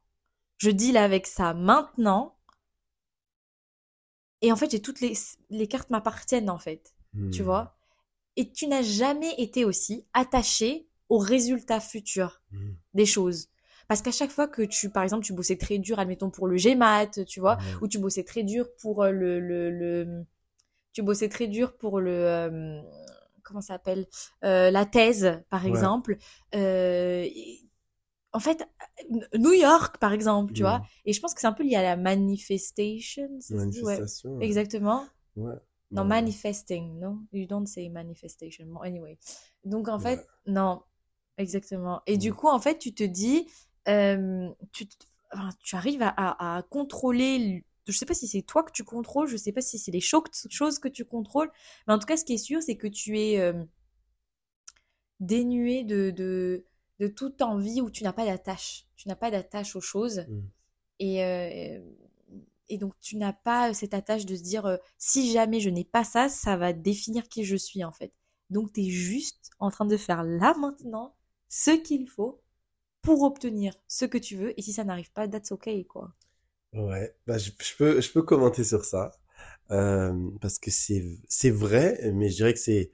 je deal avec ça maintenant. Et en fait j'ai toutes les, les cartes m'appartiennent en fait tu hmm, vois? Et tu n'as jamais été aussi attaché aux résultats futurs hmm, des choses. Parce qu'à chaque fois que tu, par exemple, tu bossais très dur, admettons pour le GMAT, tu vois, ou tu bossais très dur pour euh, le, le, le tu bossais très dur pour le, euh, comment ça s'appelle, euh, la thèse, par Ouais. exemple. Euh, en fait, New York, par exemple, tu Hmm. vois. Et je pense que c'est un peu lié à la manifestation. ouais. Manifestation. ouais. Exactement. Ouais. Non, Ouais. manifesting, non? You don't say manifestation. Bon, anyway. Donc, en fait, Ouais. non, exactement. Et du Mm. coup, en fait, tu te dis, euh, tu, te- enfin, tu arrives à, à, à contrôler, je sais pas si c'est toi que tu contrôles, je sais pas si c'est les cho- choses que tu contrôles, mais en tout cas, ce qui est sûr, c'est que tu es euh, dénué de, de, de toute envie où tu n'as pas d'attache. Tu n'as pas d'attache aux choses. Mm. Et, euh, et donc, tu n'as pas cette attache de se dire, euh, si jamais je n'ai pas ça, ça va définir qui je suis, en fait. Donc, tu es juste en train de faire là, maintenant, ce qu'il faut pour obtenir ce que tu veux. Et si ça n'arrive pas, that's okay, quoi. Ouais, bah, je, peux, je peux commenter sur ça. Euh, parce que c'est, vrai, mais je dirais que c'est,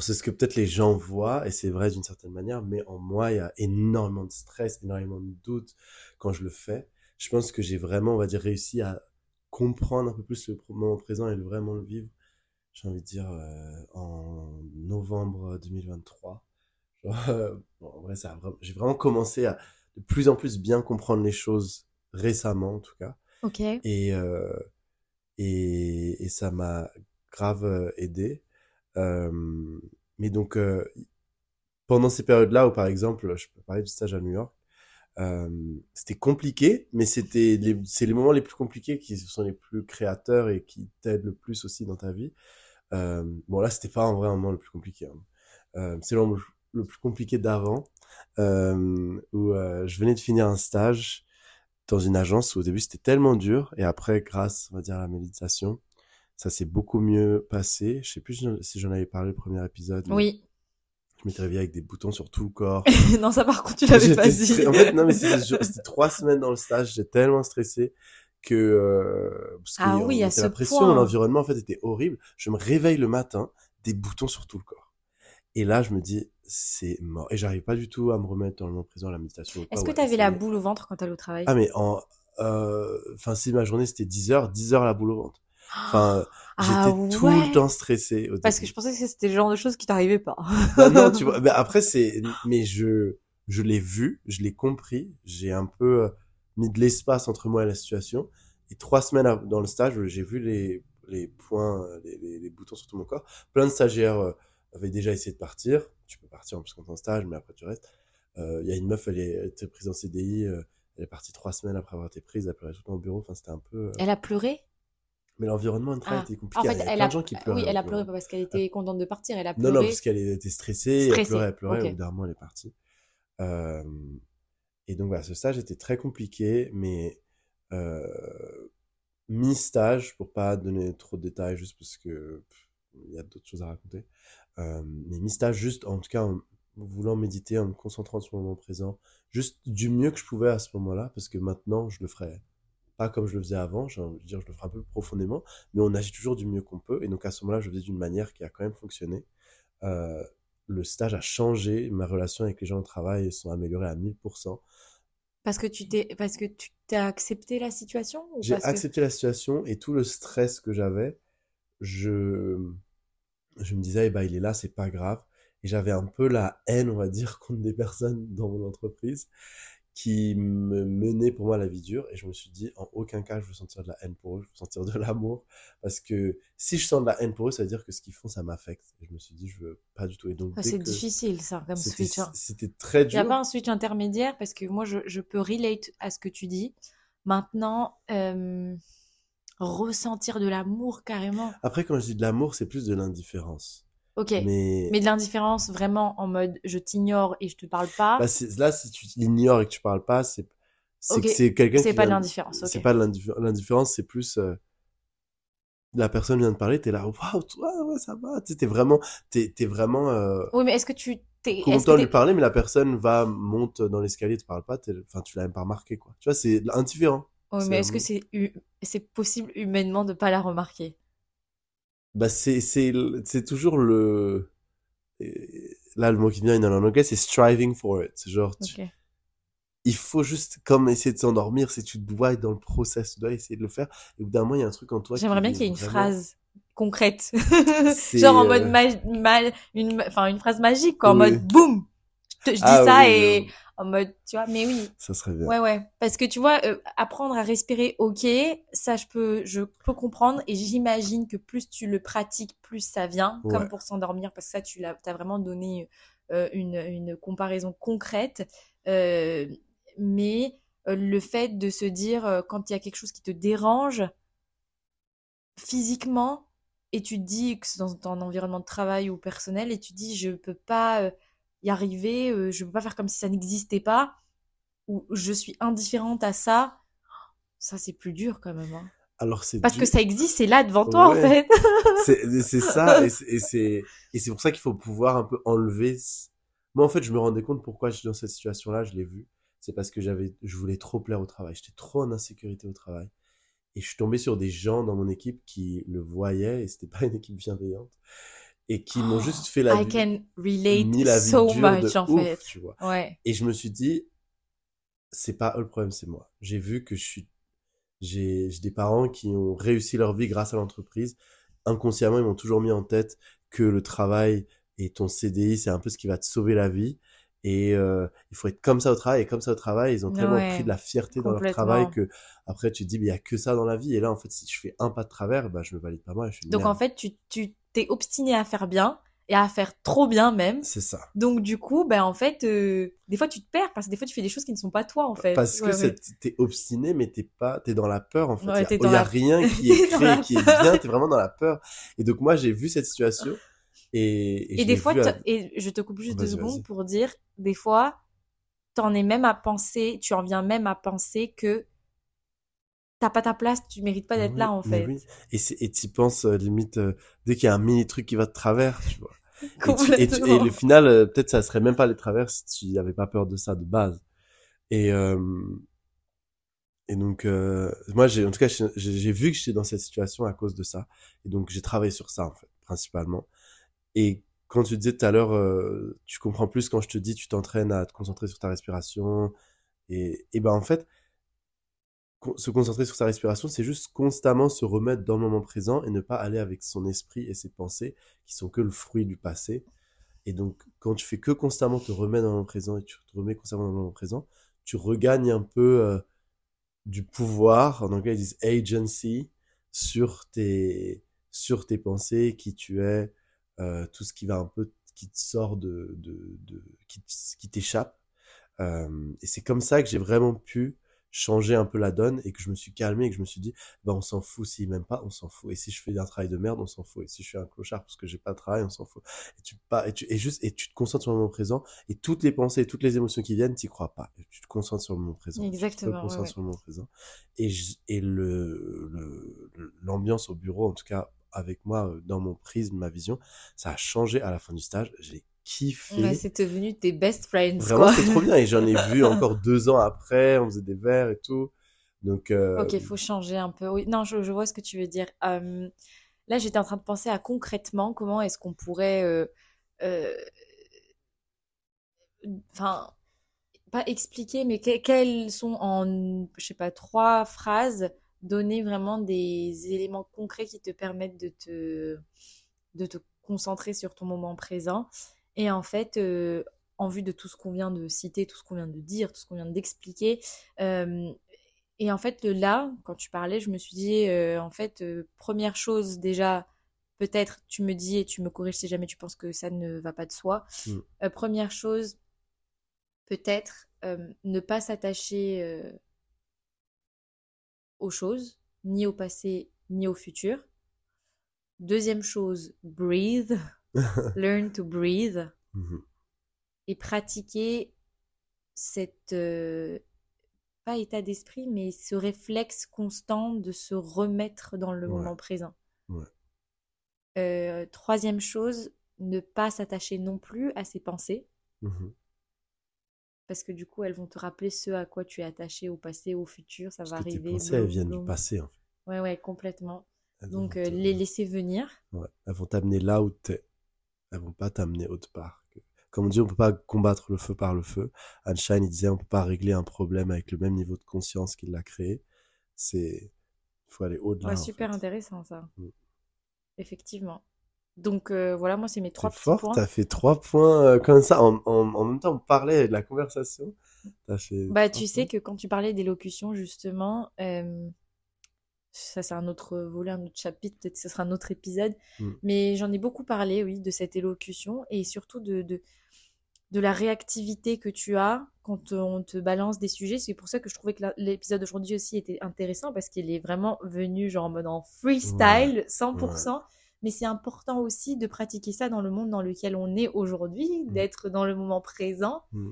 c'est ce que peut-être les gens voient, et c'est vrai d'une certaine manière, mais en moi, il y a énormément de stress, énormément de doutes quand je le fais. Je pense que j'ai vraiment, on va dire, réussi à comprendre un peu plus le moment présent et le vraiment le vivre. J'ai envie de dire, euh, en novembre 2023. Genre, euh, bon, en vrai, ça a vraiment, j'ai vraiment commencé à de plus en plus bien comprendre les choses récemment, en tout cas. Ok. Et, euh, et, et ça m'a grave euh, aidé. Euh, mais donc, euh, pendant ces périodes-là, où par exemple, je peux parler du stage à New York, c'était compliqué, mais c'était c'est les moments les plus compliqués qui sont les plus créateurs et qui t'aident le plus aussi dans ta vie. Euh, bon, là, c'était pas en vrai un moment le plus compliqué. hein. Euh, c'est le moment le plus compliqué d'avant, euh, où euh, je venais de finir un stage dans une agence où au début c'était tellement dur et après grâce on va dire à la méditation ça s'est beaucoup mieux passé je sais plus si j'en avais parlé le premier épisode Oui. Je m'étais réveillé avec des boutons sur tout le corps. Non, ça, par contre, tu l'avais pas dit. en fait non mais c'était trois semaines dans le stage j'étais tellement stressé que euh, parce Ah qu'on oui, à ce la pression l'environnement en fait était horrible. Je me réveille le matin des boutons sur tout le corps. Et là je me dis c'est mort. Et j'arrive pas du tout à me remettre dans le moment présent à la méditation Est-ce que tu avais la boule au ventre quand t'allais au travail? Ah, mais en, euh, enfin, si ma journée c'était 10 heures, 10 heures la boule au ventre. Enfin, Ah j'étais tout le temps stressé au Parce que je pensais que c'était le genre de choses qui t'arrivaient pas. Bah non, tu vois, mais après c'est, mais je, je l'ai vu, je l'ai compris, j'ai un peu euh, mis de l'espace entre moi et la situation. Et trois semaines dans le stage, j'ai vu les, les points, euh, les, les, les boutons sur tout mon corps. Plein de stagiaires euh, avaient déjà essayé de partir. Tu peux partir en plus quand t'es en stage, mais après tu restes. Euh, Il y a une meuf, elle est- elle était prise en CDI, euh, elle est partie trois semaines après avoir été prise, elle pleurait tout le temps au bureau. Enfin, c'était un peu. euh, Elle a pleuré? Mais l'environnement de travail Ah. était compliqué. En Il y fait, a elle plein a, de gens qui pleuraient. oui, elle a pleuré pas parce qu'elle était contente de partir, elle a Non, non, pleuré. parce qu'elle était stressée, elle Stressée, pleurait, elle pleurait, ok. au bout d'un moment, elle est partie. Euh, et donc, voilà, ce stage était très compliqué, mais euh, mi-stage, pour pas donner trop de détails, juste parce que il y a d'autres choses à raconter, euh, mais mi-stage, juste, en tout cas, en voulant méditer, en me concentrant sur le moment présent, juste du mieux que je pouvais à ce moment-là, parce que maintenant, je le ferais pas comme je le faisais avant, envie de dire, je le ferai un peu profondément, mais on agit toujours du mieux qu'on peut, et donc à ce moment-là, je le faisais d'une manière qui a quand même fonctionné. Euh, le stage a changé, ma relation avec les gens au travail sont améliorées à 1000%. Parce que tu t'es, parce que tu t'es accepté la situation J'ai que... accepté la situation et tout le stress que j'avais, je, je me disais, eh ben, il est là, c'est pas grave. Et j'avais un peu la haine, on va dire, contre des personnes dans mon entreprise qui me menaient pour moi la vie dure. Et je me suis dit, en aucun cas, je veux sentir de la haine pour eux, je veux sentir de l'amour. Parce que si je sens de la haine pour eux, ça veut dire que ce qu'ils font, ça m'affecte. Et je me suis dit, je veux pas du tout. Et donc, Ah, c'est difficile ça comme switch. hein. c'était très Il n'y a dur. pas un switch intermédiaire parce que moi je, je peux relate à ce que tu dis. Maintenant, euh, ressentir de l'amour carrément. Après, quand je dis de l'amour, c'est plus de l'indifférence. Ok. Mais... Mais, de l'indifférence vraiment en mode je t'ignore et je te parle pas. Bah, c'est- là, si tu l'ignores et que tu parles pas, c'est c'est c'est quelqu'un c'est qui pas de l'indifférence, ok. C'est pas de l'indiff- l'indifférence, c'est plus euh, la personne vient de parler, t'es là, waouh, toi, ouais, ça va, t'es vraiment, t'es vraiment euh, Oui, mais est-ce que tu t'es. Est-ce content de lui parler, mais la personne va monte dans l'escalier, te parle pas, enfin, tu l'as même pas remarqué, quoi. Tu vois, c'est indifférent. Oui, c'est mais est-ce que c'est c'est possible humainement de pas la remarquer? Bah, c'est c'est c'est toujours le euh, là le mot qui vient en anglais, c'est striving for it. C'est genre, tu- Ok. il faut juste comme essayer de s'endormir, c'est tu dois être dans le process, tu dois essayer de le faire. Et au bout d'un moment, il y a un truc en toi. J'aimerais bien est qu'il y ait une vraiment- phrase concrète. Genre en euh, mode ma- mal, une, enfin une phrase magique, quoi, en Oui. mode boum. Je, te- je dis Ah ça oui, et oui, en mode, tu vois, mais oui. ça serait bien. Ouais, ouais. Parce que tu vois, euh, apprendre à respirer, ok, ça je peux, je peux comprendre et j'imagine que plus tu le pratiques, plus ça vient, Ouais. comme pour s'endormir, parce que ça, tu l'as, t'as vraiment donné euh, une, une comparaison concrète. Euh, mais euh, le fait de se dire, euh, quand il y a quelque chose qui te dérange physiquement, et tu te dis que c'est dans ton environnement de travail ou personnel, et tu te dis, je peux pas euh, y arriver, euh, je peux pas faire comme si ça n'existait pas, ou je suis indifférente à ça, ça c'est plus dur quand même. hein. Alors c'est Parce que ça existe, c'est là devant toi en fait. c'est c'est ça et c'est et c'est pour ça qu'il faut pouvoir un peu enlever moi en fait je me rendais compte pourquoi je suis dans cette situation là je l'ai vu c'est parce que j'avais je voulais trop plaire au travail j'étais trop en insécurité au travail et je suis tombé sur des gens dans mon équipe qui le voyaient et c'était pas une équipe bienveillante et qui m'ont juste fait la I vie can relate mis la vie so dure much de en ouf, fait. tu vois Ouais. et je me suis dit, c'est pas eux le problème, c'est moi. J'ai vu que je suis, j'ai, j'ai des parents qui ont réussi leur vie grâce à l'entreprise. Inconsciemment, ils m'ont toujours mis en tête que le travail et ton CDI, c'est un peu ce qui va te sauver la vie. Et euh, il faut être comme ça au travail. Et comme ça au travail, ils ont tellement Ouais, pris de la fierté dans leur travail que après tu te dis, mais il y a que ça dans la vie. Et là, en fait, si je fais un pas de travers, bah, je me valide pas moi. et Je Donc en fait, tu tu t'es obstiné à faire bien et à faire trop bien même. c'est ça. Donc du coup, ben en fait, euh, des fois tu te perds parce que des fois tu fais des choses qui ne sont pas toi en fait. Parce que Ouais, t'es obstiné, mais t'es pas, t'es dans la peur, en fait. Il y a, y la- rien qui est créé, qui est bien, t'es vraiment dans la peur. Et donc, moi, j'ai vu cette situation, et, et, des fois, à- et je te coupe juste deux secondes pour dire, des fois, t'en es même à penser, tu en viens même à penser que t'as pas ta place, tu mérites pas d'être Oui, là en fait. oui. Et t'y penses, euh, limite, euh, dès qu'il y a un mini truc qui va de travers, tu vois. Et, tu- et, tu- Complètement. et le final, euh, peut-être ça serait même pas les travers si tu n'avais pas peur de ça de base. Et, euh, et donc, euh, moi, j'ai, en tout cas, j'ai, j'ai vu que j'étais dans cette situation à cause de ça. Et donc, j'ai travaillé sur ça, en fait, principalement. Et quand tu disais tout à l'heure, euh, tu comprends plus quand je te dis, tu t'entraînes à te concentrer sur ta respiration. Et, et ben, en fait, se concentrer sur sa respiration, c'est juste constamment se remettre dans le moment présent et ne pas aller avec son esprit et ses pensées qui sont que le fruit du passé. Et donc, quand tu fais que constamment te remettre dans le moment présent et tu te remets constamment dans le moment présent, tu regagnes un peu euh, du pouvoir, en anglais ils disent agency, sur tes, sur tes pensées, qui tu es, euh, tout ce qui va un peu, qui te sort de, de, de qui, qui t'échappe. Euh, et c'est comme ça que j'ai vraiment pu changé un peu la donne et que je me suis calmé et que je me suis dit, bah, on s'en fout. S'il m'aime pas, on s'en fout. Et si je fais un travail de merde, on s'en fout. Et si je suis un clochard parce que j'ai pas de travail, on s'en fout. Et tu, pas, et tu, et juste, et tu te concentres sur le moment présent et toutes les pensées et toutes les émotions qui viennent, t'y crois pas. Et tu te concentres sur le moment présent. Exactement. Tu te concentres ouais, sur le moment présent. Et, je- et le, le, l'ambiance au bureau, en tout cas, avec moi, dans mon prisme, ma vision, ça a changé à la fin du stage. J'ai kiffé. ouais. C'est devenu tes best friends, Vraiment, c'est trop bien. Et j'en ai vu encore deux ans après. On faisait des verres et tout. Donc, euh, Ok, il faut changer un peu. Oui, non, je, je vois ce que tu veux dire. Euh, là, j'étais en train de penser à concrètement comment est-ce qu'on pourrait, euh, enfin, pas expliquer, mais que- quelles sont en, je sais pas, trois phrases, donner vraiment des éléments concrets qui te permettent de te, de te concentrer sur ton moment présent. Et en fait, euh, en vue de tout ce qu'on vient de citer, tout ce qu'on vient de dire, tout ce qu'on vient d'expliquer, euh, et en fait, là, quand tu parlais, je me suis dit, euh, en fait, euh, première chose déjà, peut-être tu me dis et tu me corriges si jamais tu penses que ça ne va pas de soi. Mm. Euh, première chose, peut-être ne pas s'attacher aux choses, ni au passé, ni au futur. Deuxième chose, breathe, learn to breathe mhm. et pratiquer cette euh, pas état d'esprit mais ce réflexe constant de se remettre dans le Ouais. moment présent. Ouais. Euh, troisième chose, ne pas s'attacher non plus à ses pensées Mhm. Parce que du coup elles vont te rappeler ce à quoi tu es attaché au passé, au futur, ça Parce va que tes arriver. pensées, elles viennent du passé, en fait. Ouais ouais complètement. Elles Donc euh, les laisser venir. Ouais. Elles vont t'amener là où t'es. Elles vont pas t'amener autre part. Comme on dit, on peut pas combattre le feu par le feu. Einstein, il disait, on peut pas régler un problème avec le même niveau de conscience qu'il l'a créé. C'est, il faut aller au-delà. Ouais, en super fait. intéressant ça. Mm. Effectivement. Donc euh, voilà, moi c'est mes trois petits fort, points. t'as fait trois points euh, comme ça. En, en, en même temps, on parlait de la conversation. Fait. Bah, tu sais que quand tu parlais d'élocution, justement, euh, ça c'est un autre volet, un autre chapitre, peut-être que ce sera un autre épisode, Mm. mais j'en ai beaucoup parlé, oui, de cette élocution et surtout de, de, de la réactivité que tu as quand on te balance des sujets. C'est pour ça que je trouvais que l'épisode d'aujourd'hui aussi était intéressant parce qu'il est vraiment venu genre en mode en freestyle, 100%. Mais c'est important aussi de pratiquer ça dans le monde dans lequel on est aujourd'hui, Mm. d'être dans le moment présent. Mm.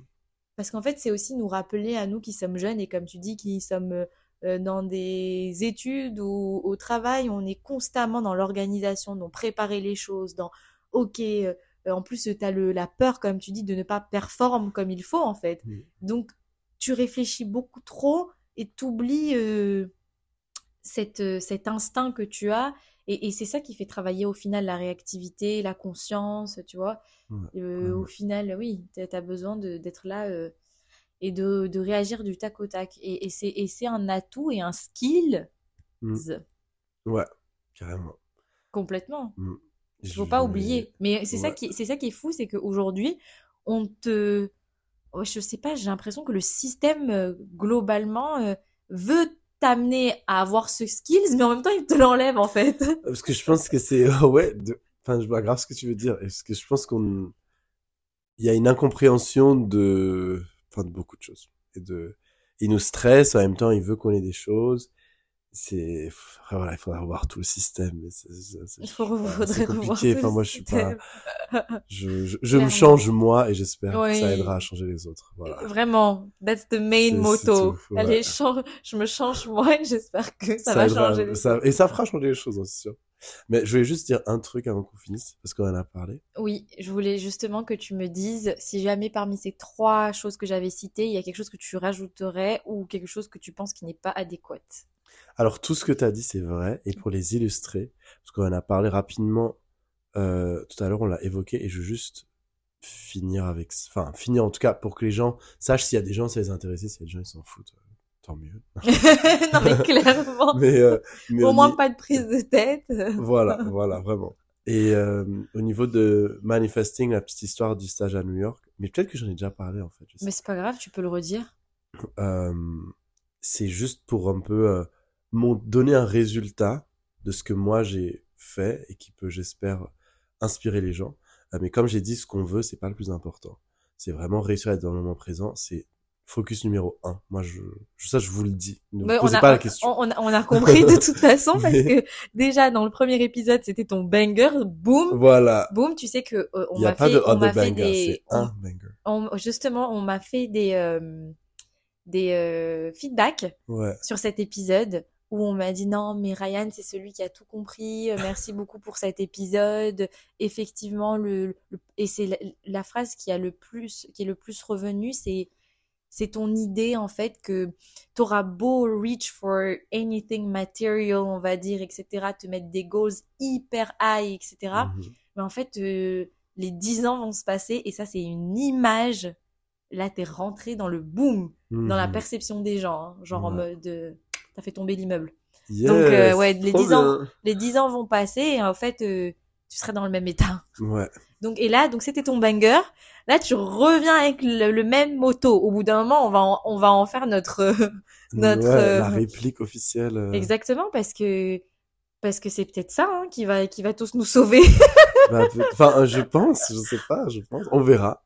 Parce qu'en fait, c'est aussi nous rappeler à nous qui sommes jeunes et comme tu dis, qui sommes euh, dans des études ou au travail, on est constamment dans l'organisation, dans préparer les choses, dans OK, euh, en plus tu as le, la peur, comme tu dis, de ne pas performer comme il faut en fait. Mm. Donc tu réfléchis beaucoup trop et t'oublies euh, cette, cet instinct que tu as. Et, et c'est ça qui fait travailler au final la réactivité, la conscience, tu vois. Euh, Au final, oui, tu as besoin d'être là euh, et de, de réagir du tac au tac. Et, et c'est un atout et un skill Mm. Ouais, carrément. complètement. Mm. Il faut Je pas oublier. Mais c'est ça qui c'est ça qui est fou, c'est qu'aujourd'hui, on te je sais pas, j'ai l'impression que le système euh, globalement euh, veut t'amener à avoir ce skills, mais en même temps, il te l'enlève en fait. Parce que je pense que c'est, ouais, de... enfin, je vois grave ce que tu veux dire. Parce que je pense qu'on, il y a une incompréhension de, enfin, de beaucoup de choses. Et de, il nous stresse, en même temps, il veut qu'on ait des choses. C'est, voilà, il faudra revoir tout le système. Il faut faudrait revoir tout Enfin, moi, je suis pas, je, je, je me change moi et j'espère que ça aidera à changer les autres. Voilà. Vraiment, that's the main motto. tout, ouais. Allez, change, je me change moi et j'espère que ça, va aidera- changer les ça- et ça fera changer les choses, hein, c'est sûr. Mais je voulais juste dire un truc avant qu'on finisse, parce qu'on en a parlé. Oui, je voulais justement que tu me dises si jamais parmi ces trois choses que j'avais citées, il y a quelque chose que tu rajouterais ou quelque chose que tu penses qui n'est pas adéquat. Alors tout ce que tu as dit c'est vrai. Et pour les illustrer parce qu'on en a parlé rapidement euh, tout à l'heure on l'a évoqué et je veux juste finir avec enfin finir en tout cas pour que les gens sachent s'il y a des gens ça les intéresse s'il y a des gens ils s'en foutent. Euh, tant mieux. Non mais clairement, mais, euh, mais au moins pas de prise de tête. voilà voilà vraiment. Et euh, au niveau de manifesting la petite histoire du stage à New York mais peut-être que j'en ai déjà parlé en fait je sais Mais c'est pas grave, tu peux le redire. euh, c'est juste pour un peu euh, m'ont donné un résultat de ce que moi j'ai fait et qui peut, j'espère, inspirer les gens. Euh, mais comme j'ai dit, ce qu'on veut, c'est pas le plus important. C'est vraiment réussir à être dans le moment présent. C'est focus numéro un. Moi, je, ça, je vous le dis. Ne posez on a, pas la on- question. On, a, on a compris de toute façon parce que déjà dans le premier épisode c'était ton banger, boum, Voilà. boum. Tu sais que euh, on m'a fait, de on m'a fait des, un banger. on- justement on m'a fait des euh, des euh, feedbacks Ouais. sur cet épisode où on m'a dit non mais Ryan c'est celui qui a tout compris, euh, merci beaucoup pour cet épisode. Effectivement le, le- et c'est la, la phrase qui a le plus qui est le plus revenue c'est c'est ton idée en fait que t'auras beau reach for anything material on va dire etc te mettre des goals hyper high etc Mhm. mais en fait euh, les 10 ans vont se passer et ça c'est une image là t'es rentré dans le boom dans la Mhm. perception des gens hein. genre en mode euh, t'as fait tomber l'immeuble Yes, Donc, euh, ouais, les trop 10 ans- les 10 ans vont passer et en fait euh, tu serais dans le même état Ouais. donc et là donc c'était ton banger là tu reviens avec le, le même moto au bout d'un moment on va en, on va en faire notre euh, Notre, Ouais, la euh, réplique officielle. euh, exactement parce que parce que c'est peut-être ça hein, qui va qui va tous nous sauver bah, Enfin, je pense, je sais pas, je pense. On verra.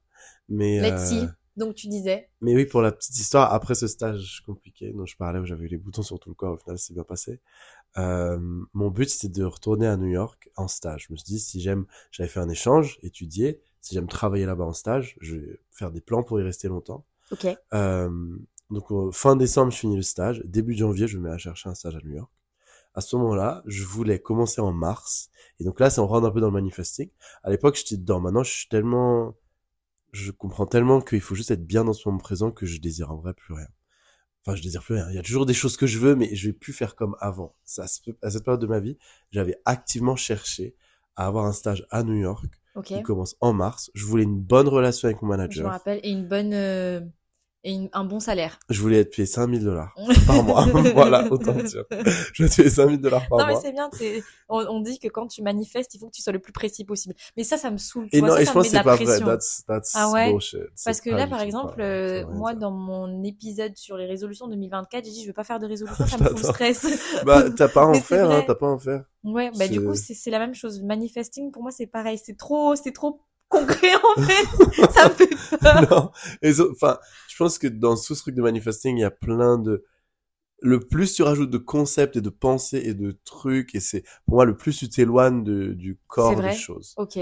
Mais, let's see donc tu disais mais oui, pour la petite histoire, après ce stage compliqué dont je parlais, où j'avais eu les boutons sur tout le corps, au final, c'est bien passé. Euh, mon but, c'était de retourner à New York en stage. Je me suis dit, si j'aime, j'avais fait un échange, étudier, si j'aime travailler là-bas en stage, je vais faire des plans pour y rester longtemps. ok Euh, donc fin décembre, je finis le stage. Début janvier, je me mets à chercher un stage à New York. À ce moment-là, je voulais commencer en mars. Et donc là, c'est on rentre un peu dans le manifesting. À l'époque, j'étais dedans. Maintenant, je suis tellement, je comprends tellement qu'il faut juste être bien dans ce moment présent que je désire en vrai plus rien. Enfin, je désire plus rien. Il y a toujours des choses que je veux, mais je vais plus faire comme avant. Ça, à cette période de ma vie, j'avais activement cherché à avoir un stage à New York ok qui commence en mars. Je voulais une bonne relation avec mon je me manager. rappelle et une bonne euh, et une- un bon salaire Je voulais être payé 5000 dollars par mois. voilà, autant dire. Je vais te payer 5000 dollars par non mais mois. c'est bien c'est on, on dit que quand tu manifestes il faut que tu sois le plus précis possible mais ça ça me saoule tu Et vois, non, ça, et ça je pense que c'est pas vrai. pression That's, that's Ah ouais? bullshit. Parce que là, par exemple, pas- euh, moi, dans mon épisode sur les résolutions 2024, j'ai dit je veux pas faire de résolution, ça me fout le stress. Bah, t'as pas à en Mais faire, hein, vrai. t'as pas à en faire. ouais, bah du coup, c'est c'est la même chose. Manifesting, pour moi, c'est pareil. C'est trop, c'est trop concret en fait. ça me fait peur. non. Et enfin, pense que dans ce truc de manifesting, il y a plein de, le plus tu rajoutes de concepts et de pensées et de trucs, et c'est, pour moi, le plus tu t'éloignes de, du corps des choses. Ok.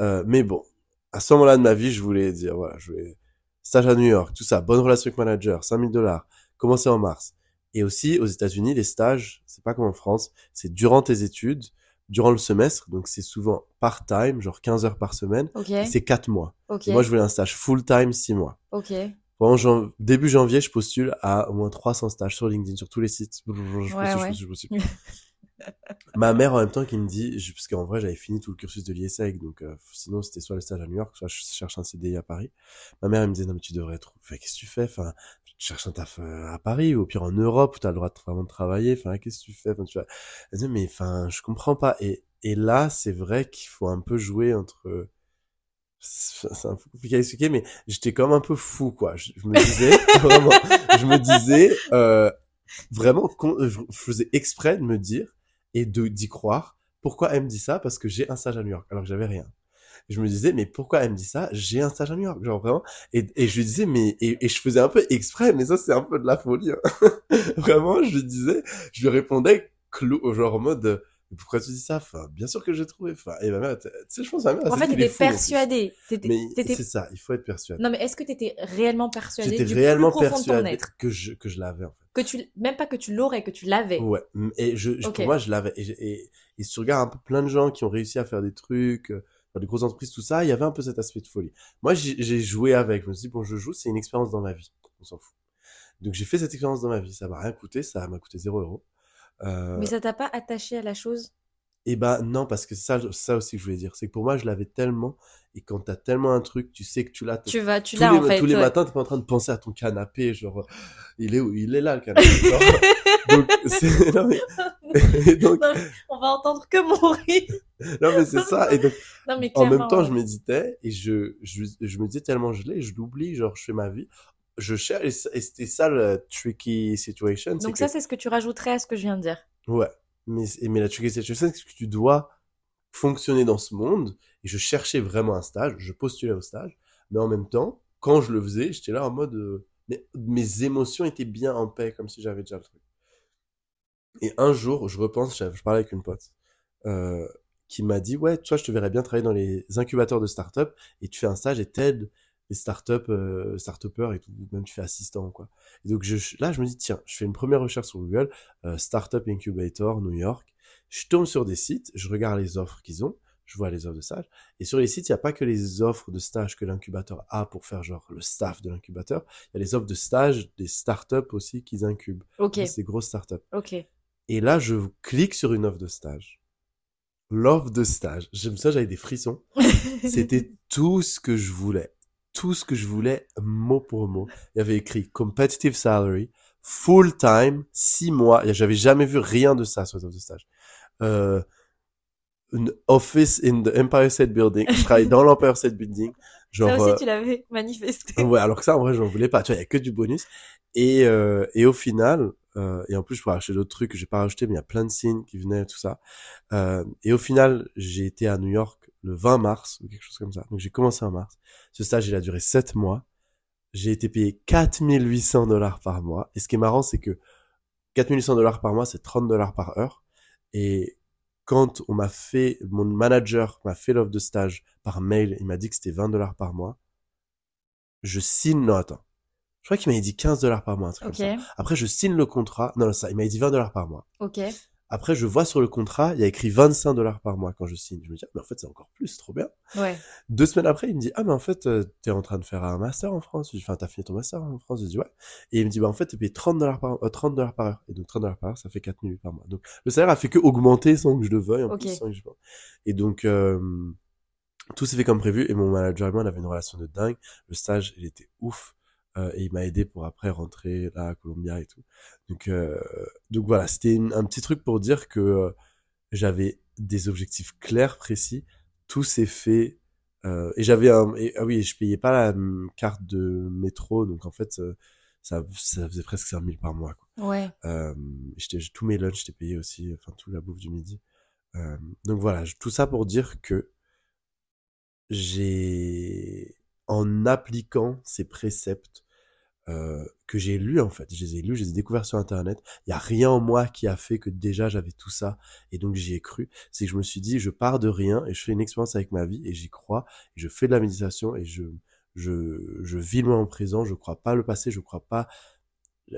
Euh, mais bon, à ce moment-là de ma vie, je voulais dire, voilà, je vais stage à New York, tout ça, bonne relation avec manager, 5000 dollars, commencer en mars. Et aussi, aux États-Unis, les stages, c'est pas comme en France, c'est durant tes études, durant le semestre, donc c'est souvent part-time, genre 15 heures par semaine, Ok. et c'est 4 mois. Ok. Et moi, je voulais un stage full-time, 6 mois. Ok. Pendant jan- début janvier, je postule à au moins 300 stages sur LinkedIn, sur tous les sites. Je postule, je Ouais, je postule, je postule. Ma mère en même temps qui me dit, je- parce qu'en vrai j'avais fini tout le cursus de l'ISEG, donc euh, sinon c'était soit le stage à New York, soit je cherche un CDI à Paris. Ma mère elle me disait non mais tu devrais trouver, enfin, qu'est-ce que tu fais, enfin tu cherches un taf euh, à Paris ou au pire en Europe où t'as le droit de vraiment de travailler, enfin qu'est-ce que tu fais, enfin tu vois. Elle disait mais enfin je comprends pas et et là c'est vrai qu'il faut un peu jouer entre c'est un peu compliqué à expliquer, mais j'étais comme un peu fou, quoi. Je, me disais, vraiment, je me disais, euh, vraiment, con- je faisais exprès de me dire et d'y croire. Pourquoi elle me dit ça? Parce que j'ai un stage à New York, alors que j'avais rien. Je me disais, mais pourquoi elle me dit ça? J'ai un stage à New York, genre vraiment. Et, je lui disais, mais et, je faisais un peu exprès, mais ça c'est un peu de la folie. hein. vraiment, je lui disais, je lui répondais, genre en mode, euh, Mais pourquoi tu dis ça? Enfin, bien sûr que j'ai trouvé. Enfin, et ma mère, tu sais, je pense que ma mère. En fait, t'étais persuadé. C'est ça, il faut être persuadé. Non, mais est-ce que t'étais réellement persuadé J'étais réellement plus persuadé être? que je que je l'avais en fait. que tu, même pas que tu l'aurais, que tu l'avais. Ouais. Et je, pour moi, je l'avais. Et, et, et si tu regardes un peu plein de gens qui ont réussi à faire des trucs, euh, faire des grosses entreprises, tout ça, il y avait un peu cet aspect de folie. Moi, j'ai joué avec. Je me suis dit, bon, je joue, c'est une expérience dans ma vie. On s'en fout. Donc, j'ai fait cette expérience dans ma vie. Ça m'a rien coûté. Ça m'a coûté zéro euro. Euh, Mais ça t'a pas attaché à la chose? Et ben non, parce que ça, ça aussi je voulais dire, c'est que pour moi, je l'avais tellement, et quand t'as tellement un truc, tu sais que tu l'as. Tu vas, tu l'as en fait. tous les ouais. matins, t'es pas en train de penser à ton canapé, genre, il est où? Il est là, le canapé. genre. donc, c'est, non mais, et donc, Non, on va entendre que mon rire. non mais c'est ça, et donc, Non, mais en même temps, ouais. je méditais, et je, je, je me disais tellement je l'ai, je l'oublie, genre, je fais ma vie, je cherche, et c'était ça le tricky situation, Donc que- ça, c'est ce que tu rajouterais à ce que je viens de dire. Ouais. Mais, mais la tricky situation, c'est que tu dois fonctionner dans ce monde. Et je cherchais vraiment un stage. Je postulais au stage. Mais en même temps, quand je le faisais, j'étais là en mode, euh, mais mes émotions étaient bien en paix, comme si j'avais déjà le truc. Et un jour, je repense, je parlais avec une pote, euh, qui m'a dit, ouais, toi, je te verrais bien travailler dans les incubateurs de start-up, et tu fais un stage et t'aides les start-up, euh, et tout, même tu fais assistant, quoi. Et donc, je, là, je me dis, tiens, je fais une première recherche sur Google, euh, Startup Incubator, New York. Je tombe sur des sites, je regarde les offres qu'ils ont, je vois les offres de stage. Et sur les sites, il n'y a pas que les offres de stage que l'incubateur a pour faire genre le staff de l'incubateur. Il y a les offres de stage des startups aussi qu'ils incubent. Ok. C'est grosses startups. Ok. Et là, je clique sur une offre de stage. L'offre de stage. J'aime ça, j'avais des frissons. C'était tout ce que je voulais. Tout ce que je voulais, mot pour mot. Il y avait écrit competitive salary, full time, six mois. J'avais jamais vu rien de ça sur de stage. Euh, une office in the Empire State Building. Je travaille dans l'Empire State Building. Genre, ça aussi, euh, tu l'avais manifesté. Ouais, alors que ça, en vrai, j'en voulais pas. Tu vois, il y a que du bonus. Et, euh, et au final, euh, et en plus, je pourrais acheter d'autres trucs que j'ai pas acheté, mais il y a plein de signes qui venaient, tout ça. Euh, et au final, j'ai été à New York le 20 mars, ou quelque chose comme ça. Donc j'ai commencé en mars. Ce stage, il a duré 7 mois. J'ai été payé 4800 dollars par mois. Et ce qui est marrant, c'est que 4800 dollars par mois, c'est 30 dollars par heure. Et quand on m'a fait, mon manager m'a fait l'offre de stage par mail, il m'a dit que c'était 20 dollars par mois. Je signe, non, attends. Je crois qu'il m'avait dit 15 dollars par mois, un truc comme ça. Après, je signe le contrat. Non, ça, il m'avait dit 20 dollars par mois. Ok. Après, je vois sur le contrat, il y a écrit 25 dollars par mois quand je signe. Je me dis, ah, mais en fait, c'est encore plus, trop bien. Ouais. Deux semaines après, il me dit, ah, mais en fait, euh, t'es en train de faire un master en France. Je dis, enfin, t'as fini ton master en France. Je dis, ouais. Et il me dit, bah, en fait, t'es payé 30 dollars par, euh, 30 dollars par heure. Et donc, 30 dollars par heure, ça fait 4000 par mois. Donc, le salaire a fait que augmenter sans que je le veuille, en plus, sans que je... Et donc, euh, tout s'est fait comme prévu. Et mon manager et moi, on avait une relation de dingue. Le stage, il était ouf. Euh, et il m'a aidé pour après rentrer là à Columbia et tout. Donc euh, donc voilà, c'était un petit truc pour dire que euh, j'avais des objectifs clairs, précis. Tout s'est fait et j'avais un et, ah oui, je payais pas la hum, carte de métro, donc en fait ça ça faisait presque 5000 par mois quoi. Ouais. Euh, j'étais tous mes lunchs j'étais payé aussi, enfin tout la bouffe du midi. donc voilà, tout ça pour dire que j'ai en appliquant ces préceptes euh, que j'ai lu en fait. Je les ai lus, je les ai découverts sur internet. Il y a rien en moi qui a fait que déjà j'avais tout ça et donc j'y ai cru. C'est que je me suis dit je pars de rien et je fais une expérience avec ma vie et j'y crois et je fais de la méditation et je je je vis le moment présent. Je crois pas le passé, je crois pas.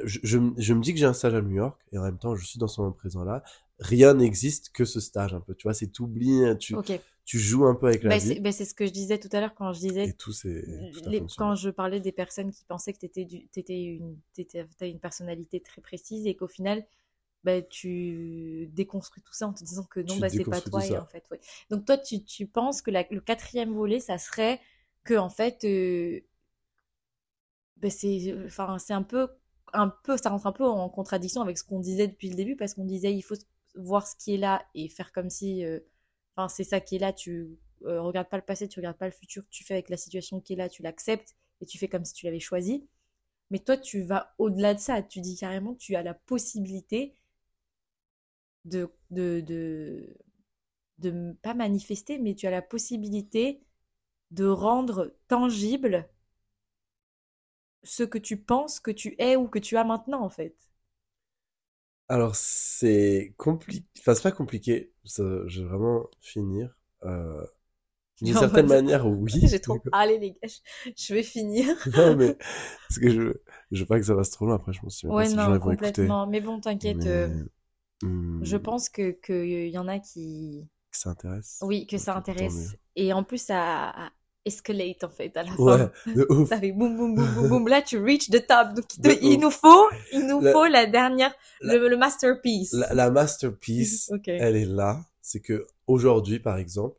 Je, je, me dis que j'ai un stage à New York et en même temps je suis dans ce moment présent là. Rien n'existe que ce stage un peu. Tu vois, c'est oublié. Tu tu joues un peu avec la bah, vie. Bah, c'est ce que je disais tout à l'heure quand je disais. Et tout, c'est. Quand je parlais des personnes qui pensaient que t'étais du, t'étais une, t'étais, t'as une personnalité très précise et qu'au final, bah, tu déconstruis tout ça en te disant que non, bah, c'est pas toi. Et en fait, ouais. Donc toi, tu, tu penses que la, le quatrième volet, ça serait que en fait, euh, bah, c'est, enfin, c'est un peu, un peu, ça rentre un peu en contradiction avec ce qu'on disait depuis le début parce qu'on disait il faut voir ce qui est là et faire comme si. Euh, C'est ça qui est là, tu euh, regardes pas le passé, tu regardes pas le futur, tu fais avec la situation qui est là, tu l'acceptes et tu fais comme si tu l'avais choisi. Mais toi, tu vas au-delà de ça, tu dis carrément, tu as la possibilité de, de, de, de pas manifester, mais tu as la possibilité de rendre tangible ce que tu penses que tu es ou que tu as maintenant, en fait. Alors, c'est compliqué. Enfin, c'est pas compliqué. je vais vraiment finir. Euh, d'une certaine manière, oui. J'ai trop. Allez, les gars, je, vais finir. non, mais. Parce que je, je veux pas que ça passe trop loin. Après, je pense que ouais, non, complètement. Mais bon, t'inquiète. Euh, hmm. Je pense que, qu'il y en a qui. Que ça intéresse. Oui, que ça intéresse. Et en plus, à, escalate en fait à la fin. ouf. Ça fait boum boum boum boum boum. Là tu reach the top. Donc il, nous faut, il nous faut la dernière, le, masterpiece. La, masterpiece, elle est là. C'est que aujourd'hui par exemple,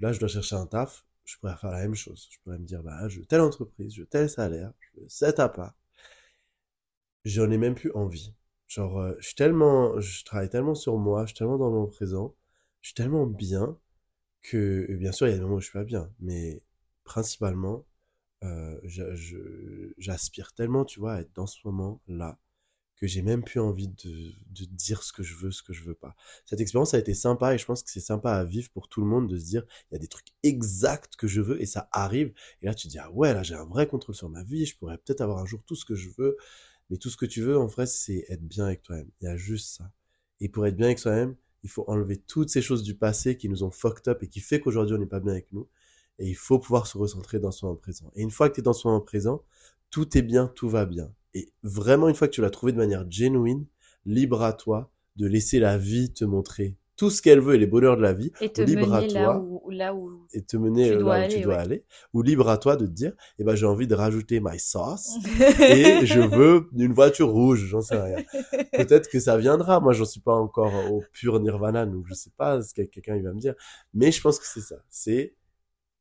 là je dois chercher un taf. Je pourrais faire la même chose. Je pourrais me dire bah je veux telle entreprise, je veux tel salaire, je veux cet appart. J'en ai même plus envie. Genre euh, je suis tellement, je travaille tellement sur moi, je suis tellement dans mon présent, je suis tellement bien que bien sûr il y a des moments où je suis pas bien, mais principalement, euh, j'aspire tellement, tu vois, à être dans ce moment-là, que j'ai même plus envie de, dire ce que je veux, ce que je veux pas. Cette expérience a été sympa et je pense que c'est sympa à vivre pour tout le monde de se dire, il y a des trucs exacts que je veux et ça arrive. Et là, tu te dis, ah ouais, là, j'ai un vrai contrôle sur ma vie, je pourrais peut-être avoir un jour tout ce que je veux. Mais tout ce que tu veux, en vrai, c'est être bien avec toi-même. Il y a juste ça. Et pour être bien avec soi-même, il faut enlever toutes ces choses du passé qui nous ont fucked up et qui fait qu'aujourd'hui on n'est pas bien avec nous. Et il faut pouvoir se recentrer dans son présent. Et une fois que tu es dans son présent, tout est bien, tout va bien. Et vraiment, une fois que tu l'as trouvé de manière genuine, libre à toi de laisser la vie te montrer tout ce qu'elle veut et les bonheurs de la vie. Et te libre mener à toi, là où, là où et te mener tu là où tu dois aller. Ou libre à toi de te dire, eh ben, j'ai envie de rajouter my sauce et je veux une voiture rouge, j'en sais rien. Peut-être que ça viendra. Moi, j'en suis pas encore au pur nirvana, donc je sais pas ce que quelqu'un il va me dire. Mais je pense que c'est ça. C'est,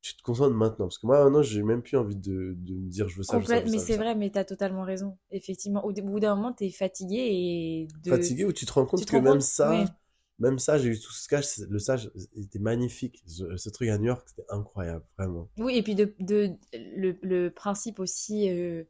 tu te concentres maintenant. Parce que moi, maintenant, j'ai même plus envie de, de me dire, je veux ça, je veux ça, Mais c'est vrai, mais t'as totalement raison. Effectivement. Au bout d'un moment, t'es fatigué et de... Fatigué ou tu te rends compte que même ça, même ça, j'ai eu tout ce stage, le stage était magnifique. Ce, truc à New York, c'était incroyable, vraiment. Oui, et puis de, de le, le principe aussi euh,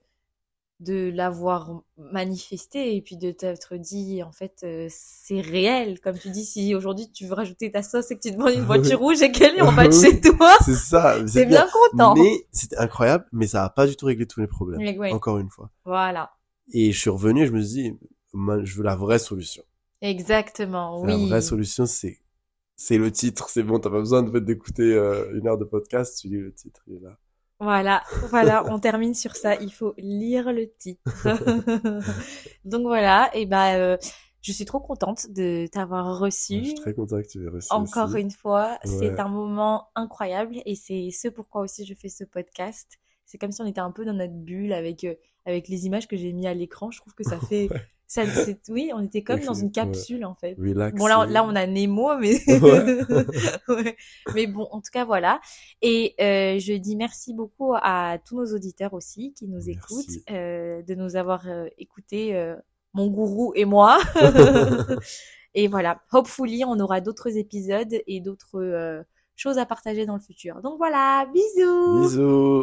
de l'avoir manifesté et puis de t'être dit, en fait, euh, c'est réel. Comme tu dis, si aujourd'hui tu veux rajouter ta sauce et que tu demandes une voiture rouge et qu'elle est en bas de chez toi, c'est ça. C'est bien. content. Mais c'était incroyable, mais ça a pas du tout réglé tous les problèmes. Encore une fois. Voilà. Et je suis revenu, et je me suis dit, je veux la vraie solution. Exactement, oui. La vraie solution, c'est c'est le titre, c'est bon, t'as pas besoin de d'écouter euh, une heure de podcast, tu lis le titre, il est là. Voilà, voilà, on termine sur ça. Il faut lire le titre. Donc voilà, et ben, euh, je suis trop contente de t'avoir reçu. je suis très contente que tu m'aies reçu. Encore une fois, c'est un moment incroyable et c'est ce pourquoi aussi je fais ce podcast. C'est comme si on était un peu dans notre bulle avec euh, avec les images que j'ai mis à l'écran. Je trouve que ça fait ça, oui, on était comme dans une capsule en fait. Bon là, là on a Nemo, mais ouais. mais bon, en tout cas voilà. Et euh, je dis merci beaucoup à tous nos auditeurs aussi qui nous écoutent, euh, de nous avoir euh, écoutés, euh, mon gourou et moi. et voilà, hopefully on aura d'autres épisodes et d'autres euh, choses à partager dans le futur. Donc voilà, bisous. Bisous.